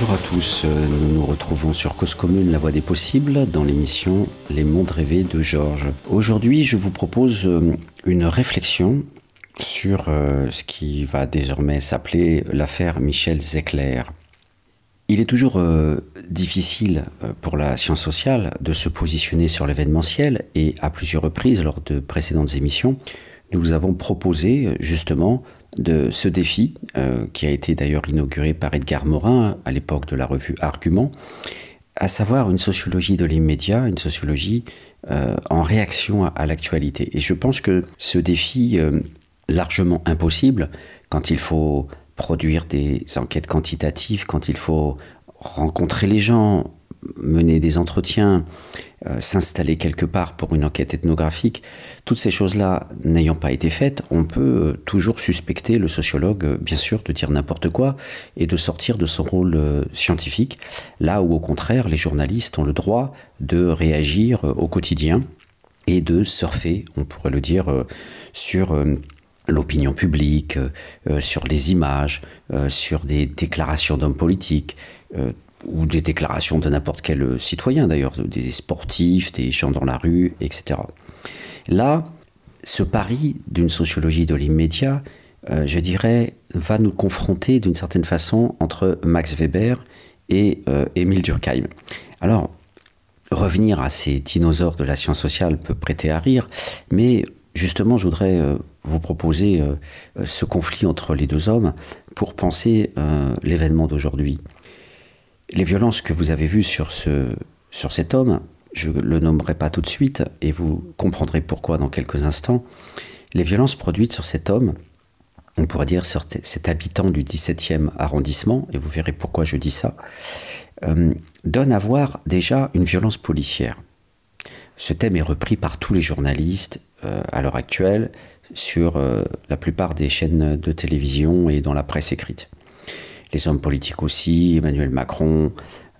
Bonjour à tous, nous nous retrouvons sur Cause Commune, la voie des possibles, dans l'émission Les mondes rêvés de Georges. Aujourd'hui, je vous propose euh, une réflexion sur euh, ce qui va désormais s'appeler l'affaire Michel Zecler. Il est toujours euh, difficile pour la science sociale de se positionner sur l'événementiel et à plusieurs reprises lors de précédentes émissions, nous avons proposé justement de ce défi, euh, qui a été d'ailleurs inauguré par Edgar Morin à l'époque de la revue Argument, à savoir une sociologie de l'immédiat, une sociologie euh, en réaction à, l'actualité. Et je pense que ce défi euh, largement impossible, quand il faut produire des enquêtes quantitatives, quand il faut rencontrer les gens, mener des entretiens, euh, s'installer quelque part pour une enquête ethnographique, toutes ces choses-là n'ayant pas été faites, on peut euh, toujours suspecter le sociologue, euh, bien sûr, de dire n'importe quoi et de sortir de son rôle scientifique, là où au contraire les journalistes ont le droit de réagir au quotidien et de surfer, on pourrait le dire, sur l'opinion publique, sur les images, sur des déclarations d'hommes politiques ou des déclarations de n'importe quel citoyen d'ailleurs, des sportifs, des gens dans la rue, etc. Là, ce pari d'une sociologie de l'immédiat, euh, je dirais, va nous confronter d'une certaine façon entre Max Weber et euh, Émile Durkheim. Alors, revenir à ces dinosaures de la science sociale peut prêter à rire, mais justement, je voudrais euh, vous proposer ce conflit entre les deux hommes pour penser l'événement d'aujourd'hui. Les violences que vous avez vues sur, ce, sur cet homme, je ne le nommerai pas tout de suite et vous comprendrez pourquoi dans quelques instants. Les violences produites sur cet homme, on pourrait dire sur cet habitant du 17e arrondissement, et vous verrez pourquoi je dis ça, euh, donnent à voir déjà une violence policière. Ce thème est repris par tous les journalistes euh, à l'heure actuelle sur euh, la plupart des chaînes de télévision et dans la presse écrite les hommes politiques aussi, Emmanuel Macron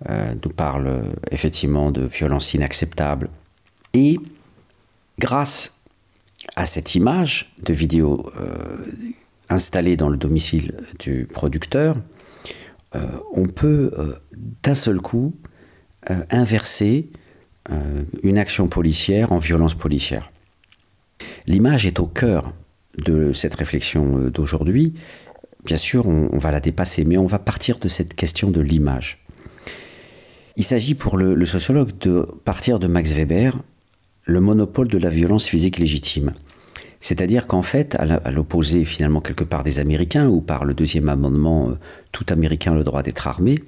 euh, nous parle euh, effectivement de violences inacceptables. Et grâce à cette image de vidéo euh, installée dans le domicile du producteur, on peut d'un seul coup inverser une action policière en violence policière. L'image est au cœur de cette réflexion d'aujourd'hui bien sûr, on, va la dépasser, mais on va partir de cette question de l'image. Il s'agit pour le, sociologue de partir de Max Weber, le monopole de la violence physique légitime. C'est-à-dire qu'en fait, à l'opposé finalement quelque part des Américains, ou par le deuxième amendement, euh, tout Américain a le droit d'être armé,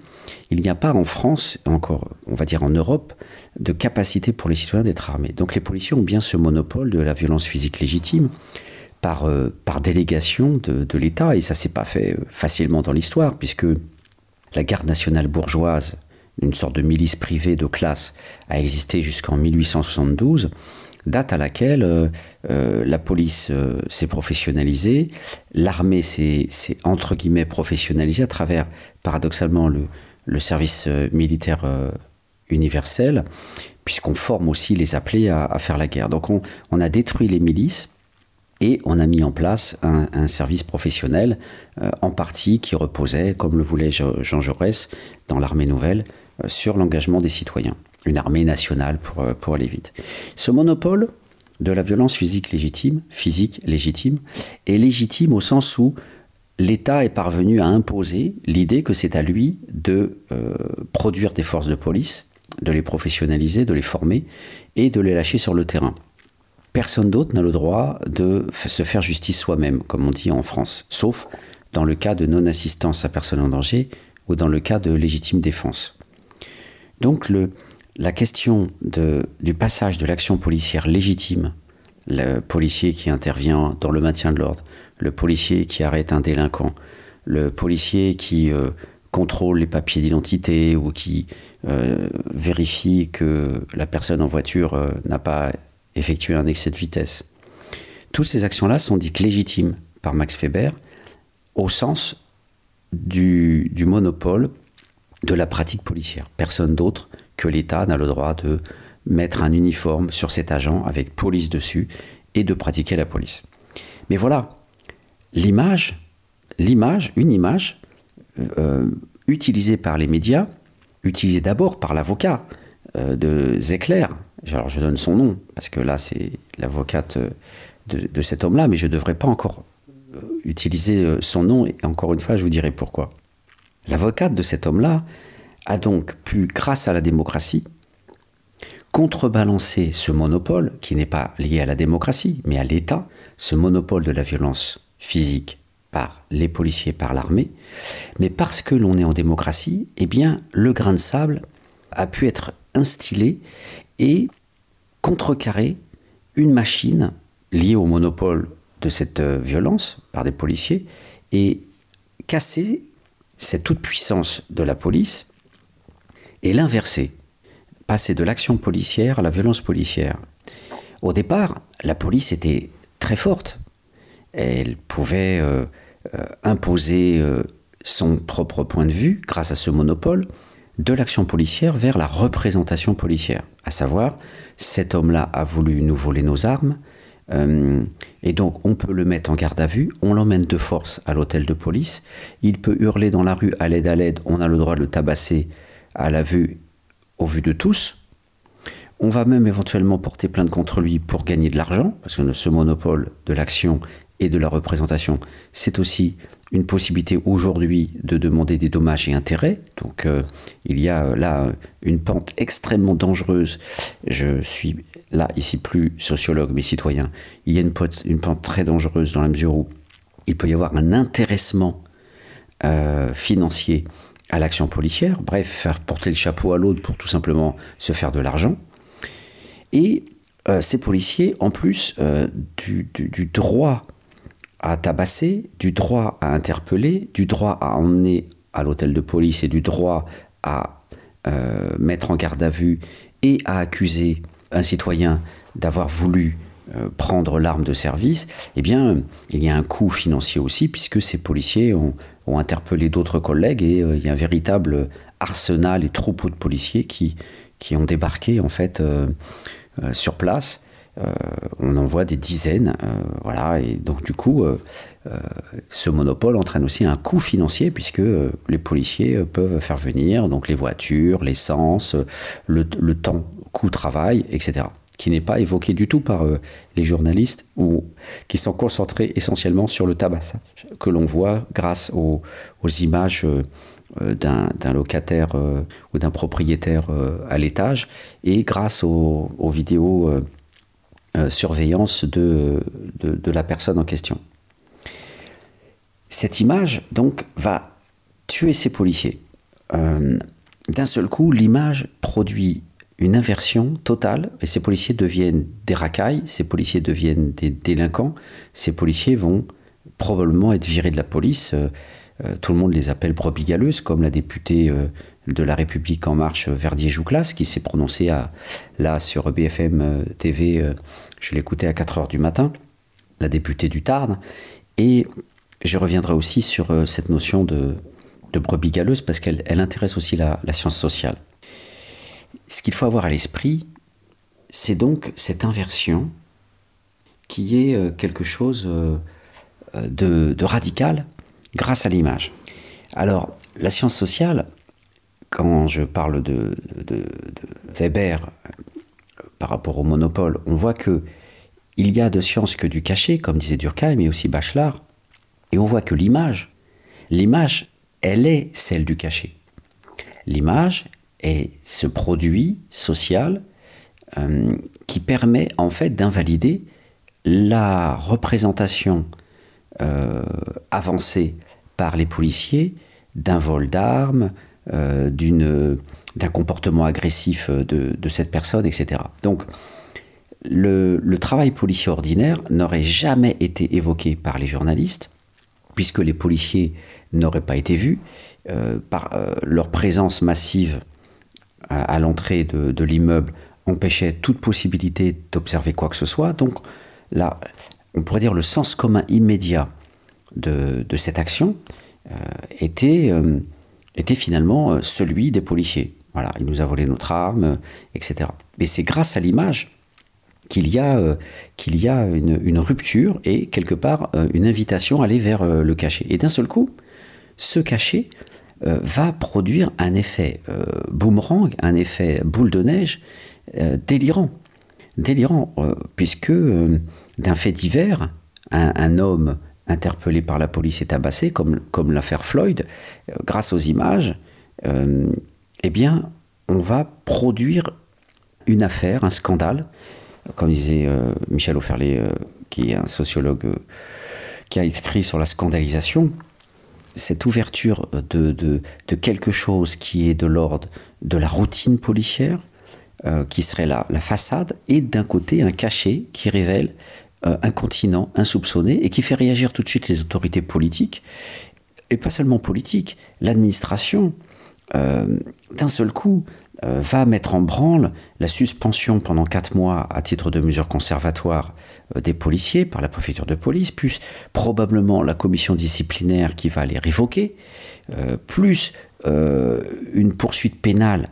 il n'y a pas en France, encore on va dire en Europe, de capacité pour les citoyens d'être armés. Donc les policiers ont bien ce monopole de la violence physique légitime, par, euh, par délégation de, l'État, et ça s'est pas fait euh, facilement dans l'histoire, puisque la garde nationale bourgeoise, une sorte de milice privée de classe, a existé jusqu'en 1872, date à laquelle euh, la police s'est professionnalisée, l'armée s'est entre guillemets professionnalisée à travers, paradoxalement, le, service militaire universel, puisqu'on forme aussi les appelés à, faire la guerre. Donc on, on a détruit les milices et on a mis en place un, service professionnel, euh, en partie qui reposait, comme le voulait Jean Jaurès dans l'armée nouvelle, euh, sur l'engagement des citoyens. Une armée nationale pour, euh, pour aller vite. Ce monopole de la violence physique légitime, physique légitime, est légitime au sens où l'État est parvenu à imposer l'idée que c'est à lui de produire des forces de police, de les professionnaliser, de les former et de les lâcher sur le terrain. Personne d'autre n'a le droit de se faire justice soi-même, comme on dit en France, sauf dans le cas de non-assistance à personne en danger ou dans le cas de légitime défense. Donc la question du passage de l'action policière légitime, le policier qui intervient dans le maintien de l'ordre, le policier qui arrête un délinquant, le policier qui euh, contrôle les papiers d'identité ou qui euh, vérifie que la personne en voiture euh, n'a pas effectuer un excès de vitesse. Toutes ces actions-là sont dites légitimes par Max Weber au sens du, monopole de la pratique policière. Personne d'autre que l'État n'a le droit de mettre un uniforme sur cet agent avec police dessus et de pratiquer la police. Mais voilà, l'image, l'image, une image, euh, utilisé par les médias, utilisé d'abord par l'avocat de Zecler. Alors je donne son nom, parce que là c'est l'avocate de, de, cet homme-là, mais je ne devrais pas encore utiliser son nom, et encore une fois je vous dirai pourquoi. L'avocate de cet homme-là a donc pu, grâce à la démocratie, contrebalancer ce monopole, qui n'est pas lié à la démocratie, mais à l'État, ce monopole de la violence physique par les policiers, par l'armée, mais parce que l'on est en démocratie, eh bien, le grain de sable a pu être instillé et contrecarrer une machine liée au monopole de cette euh, violence par des policiers et casser cette toute-puissance de la police et l'inverser, passer de l'action policière à la violence policière. Au départ, la police était très forte. Elle pouvait euh, euh, imposer son propre point de vue grâce à ce monopole de l'action policière vers la représentation policière. À savoir, cet homme-là a voulu nous voler nos armes, et donc on peut le mettre en garde à vue, on l'emmène de force à l'hôtel de police, il peut hurler dans la rue à l'aide à l'aide, on a le droit de le tabasser à la vue, au vu de tous. On va même éventuellement porter plainte contre lui pour gagner de l'argent, parce que ce monopole de l'action et de la représentation, c'est aussi une possibilité aujourd'hui de demander des dommages et intérêts. Donc euh, il y a là une pente extrêmement dangereuse. Je suis là ici plus sociologue mais citoyen. Il y a une, pente très dangereuse dans la mesure où il peut y avoir un intéressement euh, financier à l'action policière, bref, faire porter le chapeau à l'autre pour tout simplement se faire de l'argent. Et euh, ces policiers, en plus euh, du, droit à tabasser, du droit à interpeller, du droit à emmener à l'hôtel de police et du droit à euh, mettre en garde à vue et à accuser un citoyen d'avoir voulu prendre l'arme de service, eh bien, il y a un coût financier aussi, puisque ces policiers ont, interpellé d'autres collègues et euh, il y a un véritable arsenal et troupeau de policiers qui, qui ont débarqué en fait euh, euh, sur place. On en voit des dizaines, voilà, et donc du coup, ce monopole entraîne aussi un coût financier puisque les policiers peuvent faire venir donc les voitures, l'essence, le, le temps, coût travail, etc qui n'est pas évoqué du tout par euh, les journalistes ou qui sont concentrés essentiellement sur le tabac que l'on voit grâce aux, images euh, euh, d'un locataire ou d'un propriétaire à l'étage et grâce aux, vidéos surveillance de, de, la personne en question. Cette image, donc, va tuer ces policiers. D'un seul coup, l'image produit une inversion totale et ces policiers deviennent des racailles, ces policiers deviennent des délinquants, ces policiers vont probablement être virés de la police. Euh, euh, tout le monde les appelle brebis galeuses, comme la députée euh, de la République en marche, Verdier-Jouclas, qui s'est prononcée à, là sur BFM TV, je l'écoutais à 4 heures du matin, la députée du Tarn. Et je reviendrai aussi sur cette notion de, brebis galeuse parce qu'elle elle intéresse aussi la science sociale. Ce qu'il faut avoir à l'esprit, c'est donc cette inversion qui est euh, quelque chose euh, de, radical grâce à l'image. Alors, la science sociale, quand je parle de, Weber euh, par rapport au monopole, on voit que il y a de science que du cachet, comme disait Durkheim et aussi Bachelard, et on voit que l'image, l'image, elle est celle du cachet. L'image, est ce produit social euh, qui permet en fait d'invalider la représentation euh, avancée par les policiers d'un vol d'armes, d'un comportement agressif de, cette personne, etc. Donc, le, travail policier ordinaire n'aurait jamais été évoqué par les journalistes, puisque les policiers n'auraient pas été vus, par leur présence massive à, l'entrée de, l'immeuble empêchait toute possibilité d'observer quoi que ce soit. Donc là, on pourrait dire le sens commun immédiat de, cette action euh, était, euh, était finalement euh, celui des policiers. Voilà, il nous a volé notre arme, etc. Mais c'est grâce à l'image qu'il y a, qu'il y a une, rupture et quelque part une invitation à aller vers le cachet. Et d'un seul coup, ce cachet va produire un effet boomerang, un effet boule de neige délirant. Délirant, puisque d'un fait divers, un, homme interpellé par la police et tabassé, comme, comme l'affaire Floyd, grâce aux images, eh bien, on va produire une affaire, un scandale, comme disait euh, Michel Auferlet, euh, qui est un sociologue euh, qui a écrit sur la scandalisation, cette ouverture de, de, quelque chose qui est de l'ordre de la routine policière, qui serait la, la façade, et d'un côté un cachet qui révèle un continent insoupçonné et qui fait réagir tout de suite les autorités politiques, et pas seulement politiques, l'administration, d'un seul coup, euh, va mettre en branle la suspension pendant quatre mois à titre de mesure conservatoire euh, des policiers par la préfecture de police, plus probablement la commission disciplinaire qui va les révoquer, euh, plus une poursuite pénale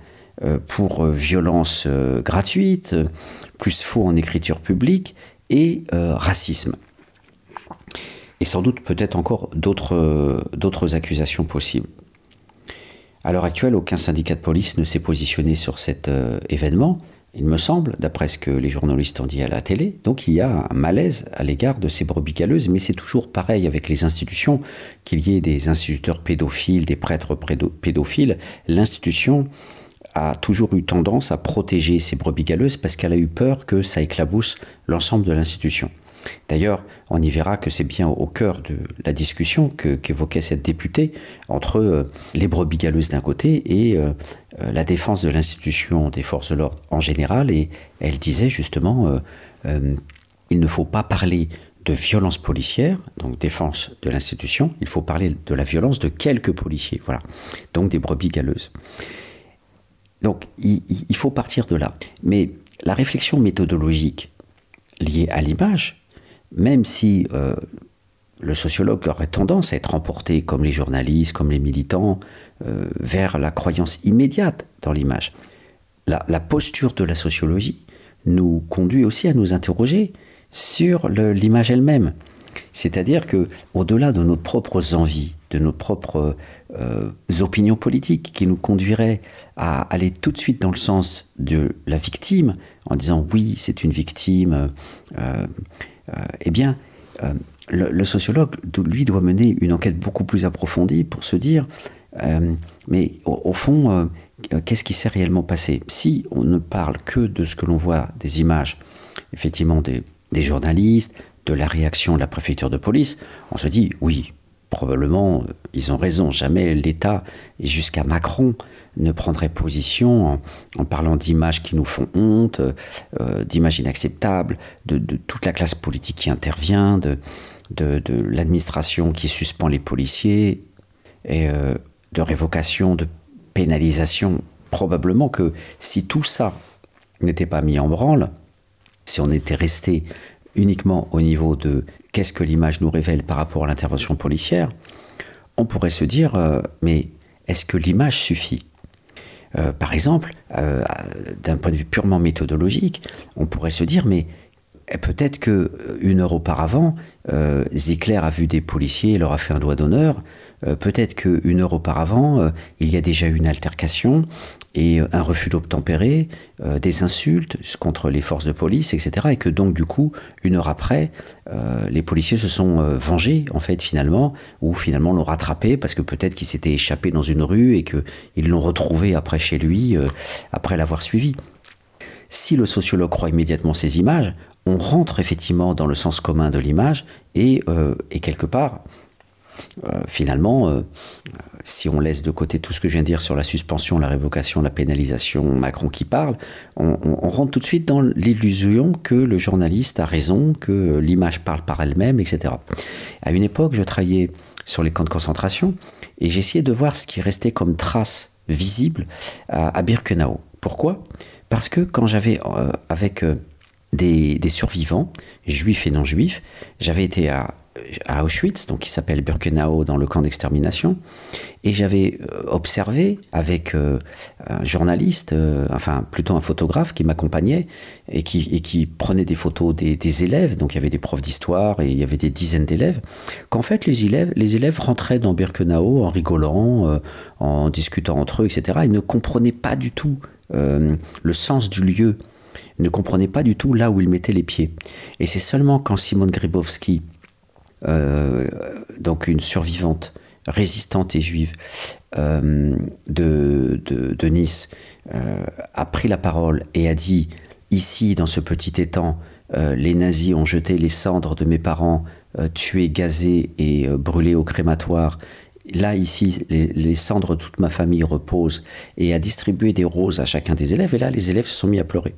pour violence gratuite, plus faux en écriture publique et racisme. Et sans doute peut-être encore d'autres accusations possibles. À l'heure actuelle, aucun syndicat de police ne s'est positionné sur cet euh, événement, il me semble, d'après ce que les journalistes ont dit à la télé. Donc il y a un malaise à l'égard de ces brebis galeuses, mais c'est toujours pareil avec les institutions, qu'il y ait des instituteurs pédophiles, des prêtres pédophiles, l'institution a toujours eu tendance à protéger ces brebis galeuses parce qu'elle a eu peur que ça éclabousse l'ensemble de l'institution. D'ailleurs, on y verra que c'est bien au cœur de la discussion qu'évoquait cette députée entre euh, les brebis galeuses d'un côté et euh, euh, la défense de l'institution des forces de l'ordre en général. Et elle disait justement, il ne faut pas parler de violence policière, donc défense de l'institution, il faut parler de la violence de quelques policiers, voilà, donc des brebis galeuses. Donc il faut partir de là. Mais la réflexion méthodologique liée à l'image, même si euh, le sociologue aurait tendance à être emporté, comme les journalistes, comme les militants, euh, vers la croyance immédiate dans l'image. La, posture de la sociologie nous conduit aussi à nous interroger sur l'image elle-même. C'est-à-dire que, au-delà de nos propres envies, de nos propres euh, opinions politiques qui nous conduiraient à aller tout de suite dans le sens de la victime, en disant oui, c'est une victime, euh, eh bien, euh, le, sociologue, lui, doit mener une enquête beaucoup plus approfondie pour se dire, euh, mais au, fond, qu'est-ce qui s'est réellement passé? Si on ne parle que de ce que l'on voit des images, effectivement, des, des journalistes, de la réaction de la préfecture de police, on se dit, oui, probablement, ils ont raison, jamais l'État, jusqu'à Macron, ne prendrait position en, parlant d'images qui nous font honte, euh, d'images inacceptables, de, toute la classe politique qui intervient, de, de, l'administration qui suspend les policiers, et euh, de révocation, de pénalisation. Probablement que si tout ça n'était pas mis en branle, si on était resté uniquement au niveau de qu'est-ce que l'image nous révèle par rapport à l'intervention policière, on pourrait se dire, euh, mais est-ce que l'image suffit? Euh, par exemple, euh, d'un point de vue purement méthodologique, on pourrait se dire, mais peut-être que une heure auparavant, euh, a vu des policiers et leur a fait un doigt d'honneur. Euh, peut-être qu'une heure auparavant, il y a déjà eu une altercation et un refus d'obtempérer, euh, des insultes contre les forces de police, etc. Et que donc du coup, une heure après, euh, les policiers se sont euh, vengés en fait finalement, ou finalement l'ont rattrapé parce que peut-être qu'il s'était échappé dans une rue et qu'ils l'ont retrouvé après chez lui, après l'avoir suivi. Si le sociologue croit immédiatement ces images, on rentre effectivement dans le sens commun de l'image et, et quelque part, euh, finalement, euh, si on laisse de côté tout ce que je viens de dire sur la suspension, la révocation, la pénalisation, Macron qui parle, on, rentre tout de suite dans l'illusion que le journaliste a raison, que l'image parle par elle-même, etc. À une époque, je travaillais sur les camps de concentration et j'essayais de voir ce qui restait comme trace visible à, Birkenau. Pourquoi? Parce que quand j'avais, euh, avec des survivants, juifs et non juifs, j'avais été à à Auschwitz, donc qui s'appelle Birkenau dans le camp d'extermination, et j'avais euh, observé avec euh, un journaliste, enfin plutôt un photographe qui m'accompagnait et qui, prenait des photos des, élèves, donc il y avait des profs d'histoire et il y avait des dizaines d'élèves, qu'en fait les élèves, les élèves rentraient dans Birkenau en rigolant, en discutant entre eux, etc., et ne comprenaient pas du tout le sens du lieu ne comprenait pas du tout là où il mettait les pieds. Et c'est seulement quand Simone Gribowski, euh, donc une survivante, résistante et juive euh, de, de, Nice, euh, a pris la parole et a dit, ici, dans ce petit étang, les nazis ont jeté les cendres de mes parents, tués, gazés et brûlés au crématoire là, ici, les, cendres de toute ma famille reposent, et a distribué des roses à chacun des élèves. Et là, les élèves se sont mis à pleurer.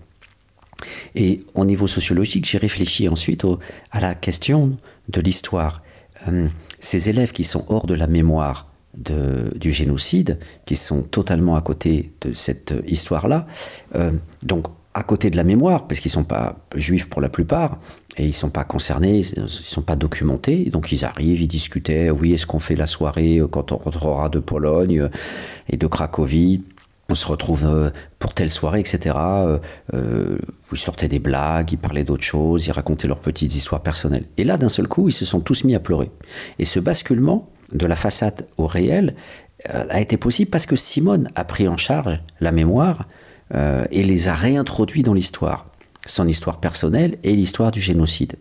Et au niveau sociologique, j'ai réfléchi ensuite à la question de l'histoire. Euh, ces élèves qui sont hors de la mémoire du génocide, qui sont totalement à côté de cette histoire-là, euh, donc à côté de la mémoire, parce qu'ils ne sont pas juifs pour la plupart, et ils ne sont pas concernés, ils ne sont pas documentés, donc ils arrivent, ils discutaient, oui, est-ce qu'on fait la soirée quand on rentrera de Pologne et de Cracovie on se retrouve euh, pour telle soirée, etc. Euh, euh, vous sortez des blagues, ils parlaient d'autres choses, ils racontaient leurs petites histoires personnelles. Et là, d'un seul coup, ils se sont tous mis à pleurer. Et ce basculement de la façade au réel a été possible parce que Simone a pris en charge la mémoire et les a réintroduits dans l'histoire, son histoire personnelle et l'histoire du génocide.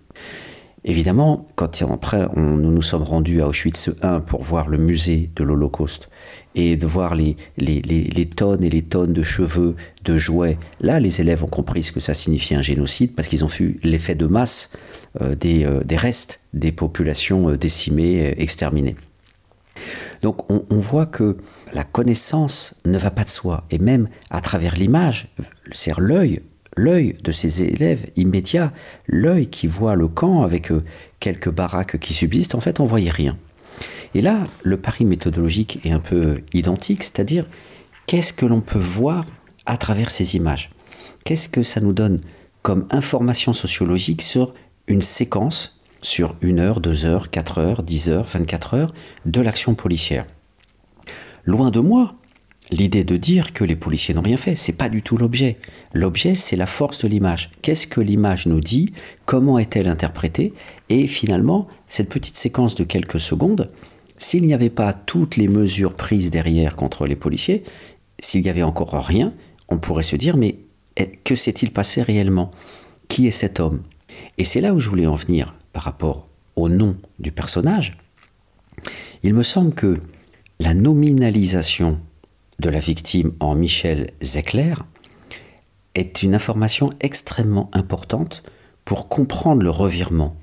Évidemment, quand après nous nous sommes rendus à Auschwitz I pour voir le musée de l'Holocauste et de voir les, tonnes et les tonnes de cheveux, de jouets, là les élèves ont compris ce que ça signifiait un génocide parce qu'ils ont vu l'effet de masse euh, des, euh, des, restes des populations euh, décimées, exterminées. Donc on, on, voit que la connaissance ne va pas de soi et même à travers l'image, c'est l'œil l'œil de ces élèves immédiats, l'œil qui voit le camp avec euh, quelques baraques qui subsistent, en fait, on voyait rien. Et là, le pari méthodologique est un peu identique, c'est-à-dire qu'est-ce que l'on peut voir à travers ces images? Qu'est-ce que ça nous donne comme information sociologique sur une séquence, sur une heure, deux heures, quatre heures, dix heures, vingt-quatre heures de l'action policière? Loin de moi l'idée de dire que les policiers n'ont rien fait. C'est pas du tout l'objet. L'objet, c'est la force de l'image. Qu'est-ce que l'image nous dit? Comment est-elle interprétée? Et finalement, cette petite séquence de quelques secondes, s'il n'y avait pas toutes les mesures prises derrière contre les policiers, s'il n'y avait encore rien, on pourrait se dire mais que s'est-il passé réellement? Qui est cet homme? Et c'est là où je voulais en venir par rapport au nom du personnage. Il me semble que la nominalisation de la victime en Michel Zecler est une information extrêmement importante pour comprendre le revirement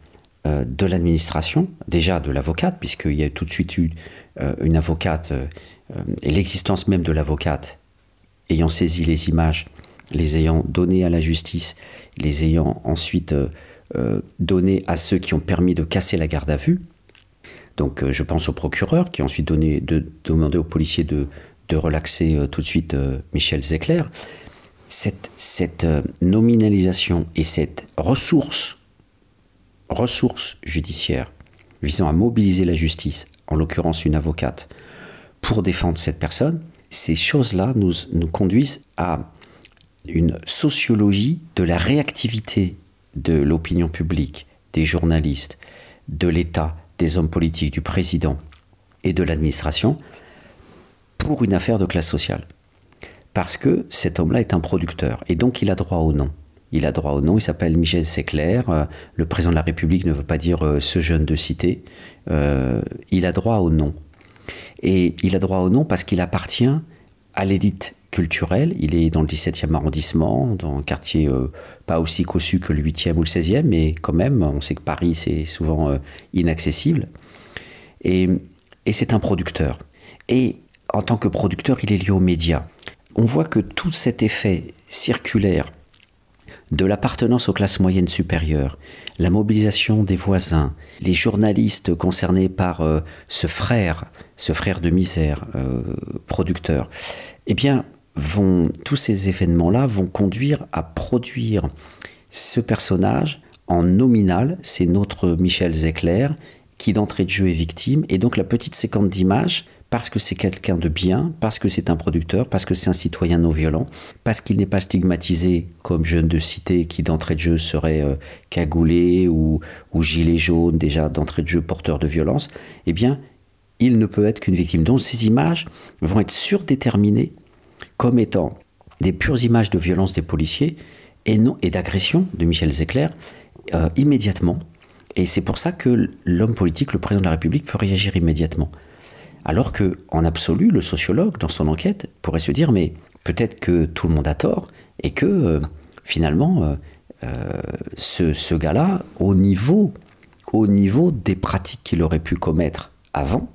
euh, de l'administration, déjà de l'avocate, puisqu'il y a tout de suite eu euh, une avocate euh, et l'existence même de l'avocate ayant saisi les images, les ayant données à la justice, les ayant ensuite données à ceux qui ont permis de casser la garde à vue. Donc je pense au procureur qui a ensuite donné, de, demandé aux policiers de, de relaxer euh, tout de suite euh, Michel Zecler, cette, euh, nominalisation et cette ressource, judiciaire visant à mobiliser la justice, en l'occurrence une avocate, pour défendre cette personne, ces choses-là nous conduisent à une sociologie de la réactivité de l'opinion publique, des journalistes, de l'État, des hommes politiques, du président et de l'administration, pour une affaire de classe sociale. Parce que cet homme-là est un producteur, et donc il a droit au nom. Il a droit au nom, il s'appelle Michel Séclair, euh, le président de la République ne veut pas dire euh, ce jeune de cité, euh, il a droit au nom. Et il a droit au nom parce qu'il appartient à l'élite culturelle, il est dans le 17e arrondissement, dans un quartier pas aussi cossu que le 8e ou le 16e, mais quand même, on sait que Paris c'est souvent inaccessible. Et, et c'est un producteur. Et en tant que producteur, il est lié aux médias. On voit que tout cet effet circulaire de l'appartenance aux classes moyennes supérieures, la mobilisation des voisins, les journalistes concernés par euh, ce frère, ce frère de misère, euh, producteur, eh bien, vont, tous ces événements-là vont conduire à produire ce personnage en nominal, c'est notre Michel Zecler, qui d'entrée de jeu est victime, et donc la petite séquence d'image, parce que c'est quelqu'un de bien, parce que c'est un producteur, parce que c'est un citoyen non violent, parce qu'il n'est pas stigmatisé comme jeune de cité qui d'entrée de jeu serait euh, cagoulé ou, gilet jaune, déjà d'entrée de jeu porteur de violence, eh bien, il ne peut être qu'une victime. Donc ces images vont être surdéterminées comme étant des pures images de violence des policiers et, non, et d'agression de Michel Zecler euh, immédiatement. Et c'est pour ça que l'homme politique, le président de la République, peut réagir immédiatement. Alors que, en absolu, le sociologue, dans son enquête, pourrait se dire mais peut-être que tout le monde a tort et que euh, finalement, euh, ce, ce gars-là, au niveau, au niveau des pratiques qu'il aurait pu commettre avant,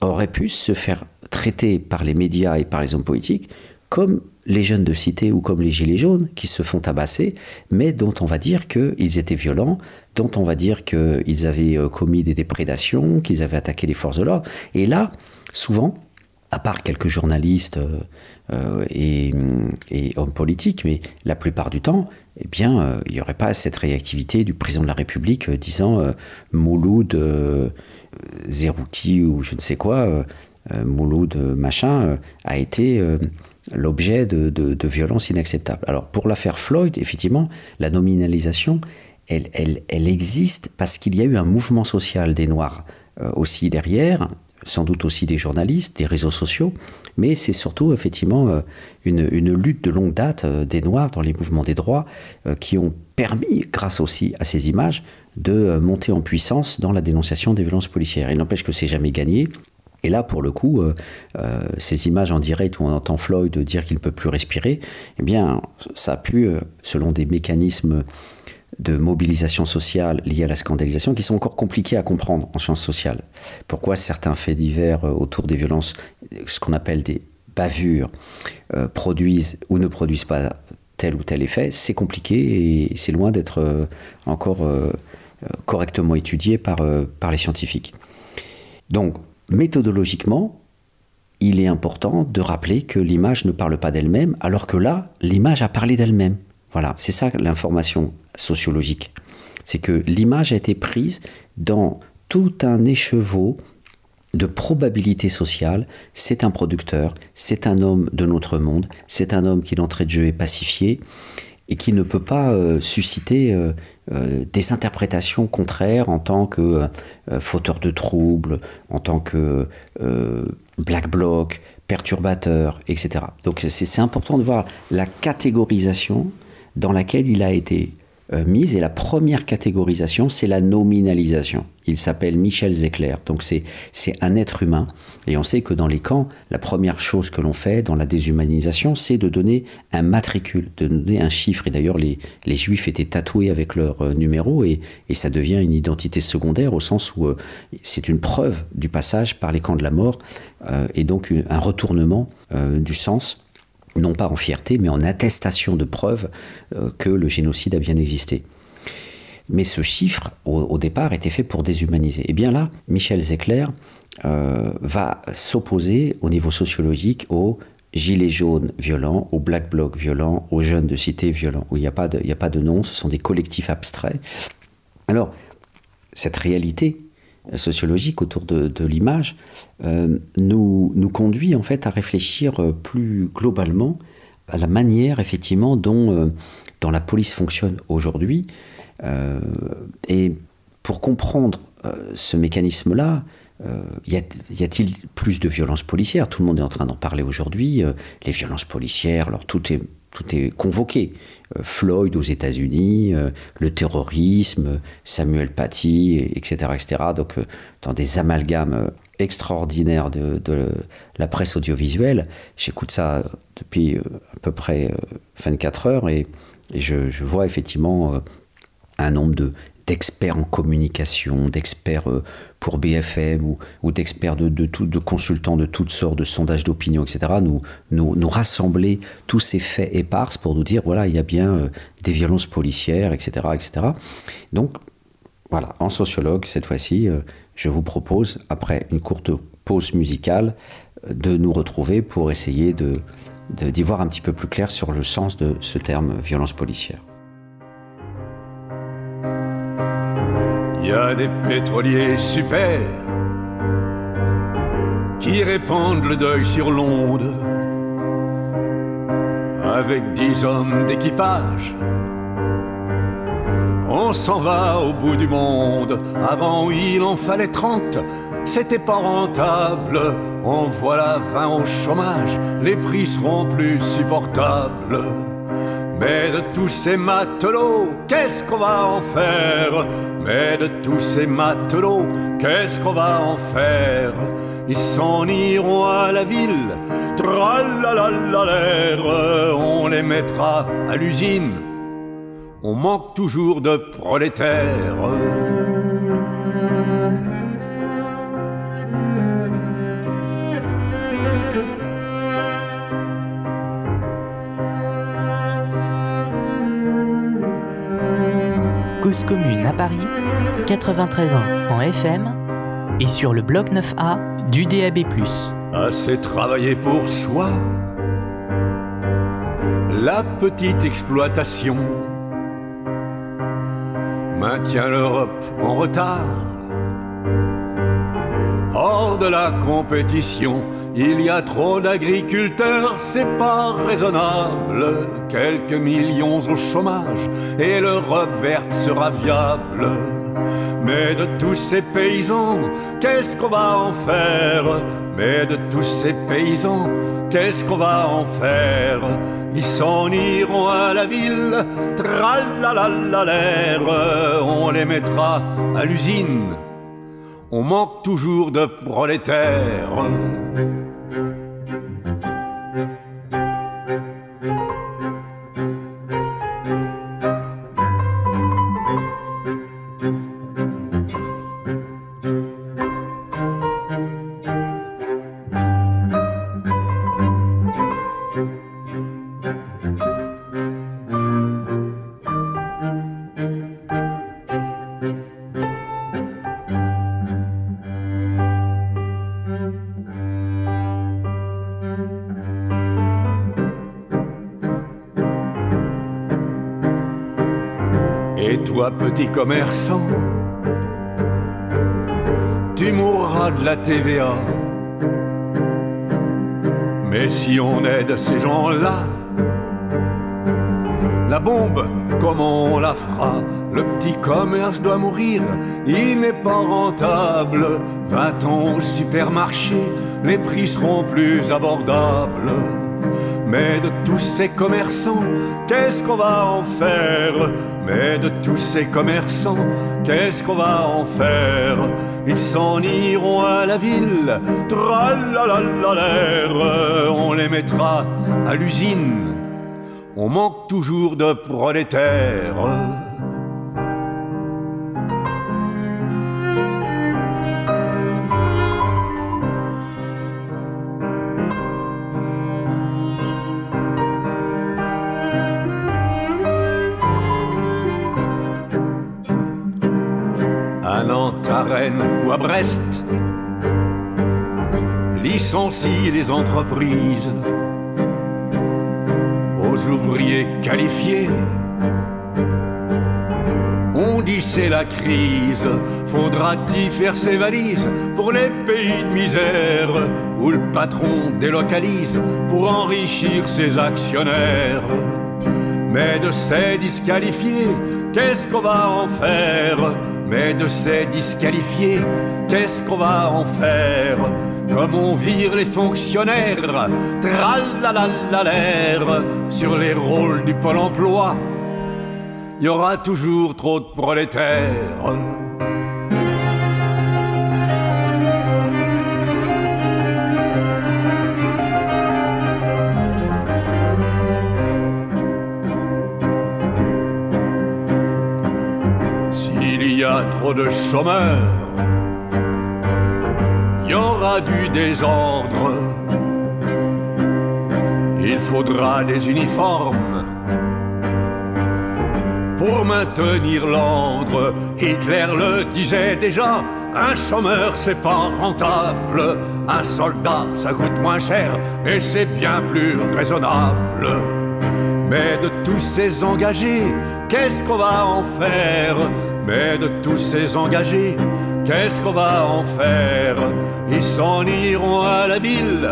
aurait pu se faire traiter par les médias et par les hommes politiques comme les jeunes de cité ou comme les gilets jaunes qui se font tabasser, mais dont on va dire qu'ils étaient violents, dont on va dire qu'ils avaient euh, commis des déprédations, qu'ils avaient attaqué les forces de l'ordre. Et là, souvent, à part quelques journalistes euh, euh, et, hommes politiques, mais la plupart du temps, eh bien, il n'y aurait pas cette réactivité du président de la République disant Mouloud Zerouki ou je ne sais quoi, Mouloud machin, a été l'objet de, de, violences inacceptables. Alors pour l'affaire Floyd, effectivement, la nominalisation, elle, existe parce qu'il y a eu un mouvement social des Noirs euh, aussi derrière, sans doute aussi des journalistes, des réseaux sociaux, mais c'est surtout effectivement euh, une, lutte de longue date euh, des Noirs dans les mouvements des droits qui ont permis, grâce aussi à ces images, de monter en puissance dans la dénonciation des violences policières. Il n'empêche que c'est jamais gagné. Et là, pour le coup, ces images en direct où on entend Floyd dire qu'il ne peut plus respirer, eh bien, ça a pu, selon des mécanismes de mobilisation sociale liés à la scandalisation, qui sont encore compliqués à comprendre en sciences sociales. Pourquoi certains faits divers autour des violences, ce qu'on appelle des bavures, produisent ou ne produisent pas tel ou tel effet, c'est compliqué et c'est loin d'être encore correctement étudié par, par les scientifiques. Donc, méthodologiquement, il est important de rappeler que l'image ne parle pas d'elle-même, alors que là, l'image a parlé d'elle-même. Voilà, c'est ça l'information sociologique. C'est que l'image a été prise dans tout un écheveau de probabilité sociale. C'est un producteur, c'est un homme de notre monde, c'est un homme qui d'entrée de jeu est pacifié et qui ne peut pas euh, susciter euh, euh, des interprétations contraires en tant que fauteur de troubles, en tant que black bloc, perturbateur, etc. Donc c'est important de voir la catégorisation dans laquelle il a été euh, mise. Et la première catégorisation, c'est la nominalisation. Il s'appelle Michel Zecler. Donc c'est, un être humain. Et on sait que dans les camps, la première chose que l'on fait dans la déshumanisation, c'est de donner un matricule, de donner un chiffre. Et d'ailleurs, les, les juifs étaient tatoués avec leur euh, numéro et, et, ça devient une identité secondaire au sens où euh, c'est une preuve du passage par les camps de la mort et donc un retournement du sens non pas en fierté, mais en attestation de preuve euh, que le génocide a bien existé. Mais ce chiffre, au, départ, était fait pour déshumaniser. Et bien là, Michel Zecler euh, va s'opposer au niveau sociologique aux gilets jaunes violents, aux black blocs violents, aux jeunes de cité violents, où il n'y a, pas a pas de nom, ce sont des collectifs abstraits. Alors, cette réalité sociologique autour de, l'image euh, nous, nous conduit en fait à réfléchir euh, plus globalement à la manière effectivement dont, euh, la police fonctionne aujourd'hui. et pour comprendre ce mécanisme-là, y a-t-il plus de violences policières? Tout le monde est en train d'en parler aujourd'hui. les violences policières, alors tout est tout est convoqué. Euh, Floyd aux États-Unis, euh, le terrorisme, Samuel Paty, etc., etc. Donc, euh, dans des amalgames extraordinaires de, la presse audiovisuelle, j'écoute ça depuis à peu près 24 heures et, je, je, vois effectivement un nombre de d'experts en communication, d'experts euh, pour BFM ou, d'experts de, de, de, consultants de toutes sortes, de sondages d'opinion, etc., nous, nous, nous, rassembler tous ces faits épars pour nous dire, voilà, il y a bien euh, des violences policières, etc., etc. Donc, voilà, en sociologue, cette fois-ci, euh, je vous propose, après une courte pause musicale, de nous retrouver pour essayer de d'y voir un petit peu plus clair sur le sens de ce terme violence policière. Y a des pétroliers super qui répandent le deuil sur l'onde avec dix hommes d'équipage. On s'en va au bout du monde, avant il en fallait trente, c'était pas rentable. En voilà vingt au chômage, les prix seront plus supportables. Mais de tous ces matelots, qu'est-ce qu'on va en faire? Mais de tous ces matelots, qu'est-ce qu'on va en faire? Ils s'en iront à la ville, on les mettra à l'usine. On manque toujours de prolétaires. Commune à Paris, 93 ans en FM et sur le bloc 9A du DAB+. Assez travaillé pour soi, la petite exploitation maintient l'Europe en retard. Hors de la compétition, il y a trop d'agriculteurs, c'est pas raisonnable. Quelques millions au chômage et l'Europe verte sera viable. Mais de tous ces paysans, qu'est-ce qu'on va en faire? Mais de tous ces paysans, qu'est-ce qu'on va en faire? Ils s'en iront à la ville, l'air, on les mettra à l'usine. On manque toujours de prolétaires. thank you petit commerçant, tu mourras de la TVA. Mais si on aide ces gens-là, la bombe, comment on la fera Le petit commerce doit mourir, il n'est pas rentable. Va-t-on au supermarché, les prix seront plus abordables. Mais de tous ces commerçants, qu'est-ce qu'on va en faire Mais de tous ces commerçants, qu'est-ce qu'on va en faire Ils s'en iront à la ville, on les mettra à l'usine. On manque toujours de prolétaires. Ou à Brest. Licencie les entreprises aux ouvriers qualifiés. On dit c'est la crise, faudra-t-il faire ses valises pour les pays de misère où le patron délocalise pour enrichir ses actionnaires Mais de ces disqualifiés, qu'est-ce qu'on va en faire mais de ces disqualifiés, qu'est-ce qu'on va en faire? Comme on vire les fonctionnaires, l'air sur les rôles du pôle emploi, il y aura toujours trop de prolétaires. De chômeurs, il y aura du désordre. Il faudra des uniformes pour maintenir l'ordre. Hitler le disait déjà, un chômeur c'est pas rentable, un soldat ça coûte moins cher et c'est bien plus raisonnable. Mais de tous ces engagés, qu'est-ce qu'on va en faire? Mais de tous ces engagés, qu'est-ce qu'on va en faire? Ils s'en iront à la ville,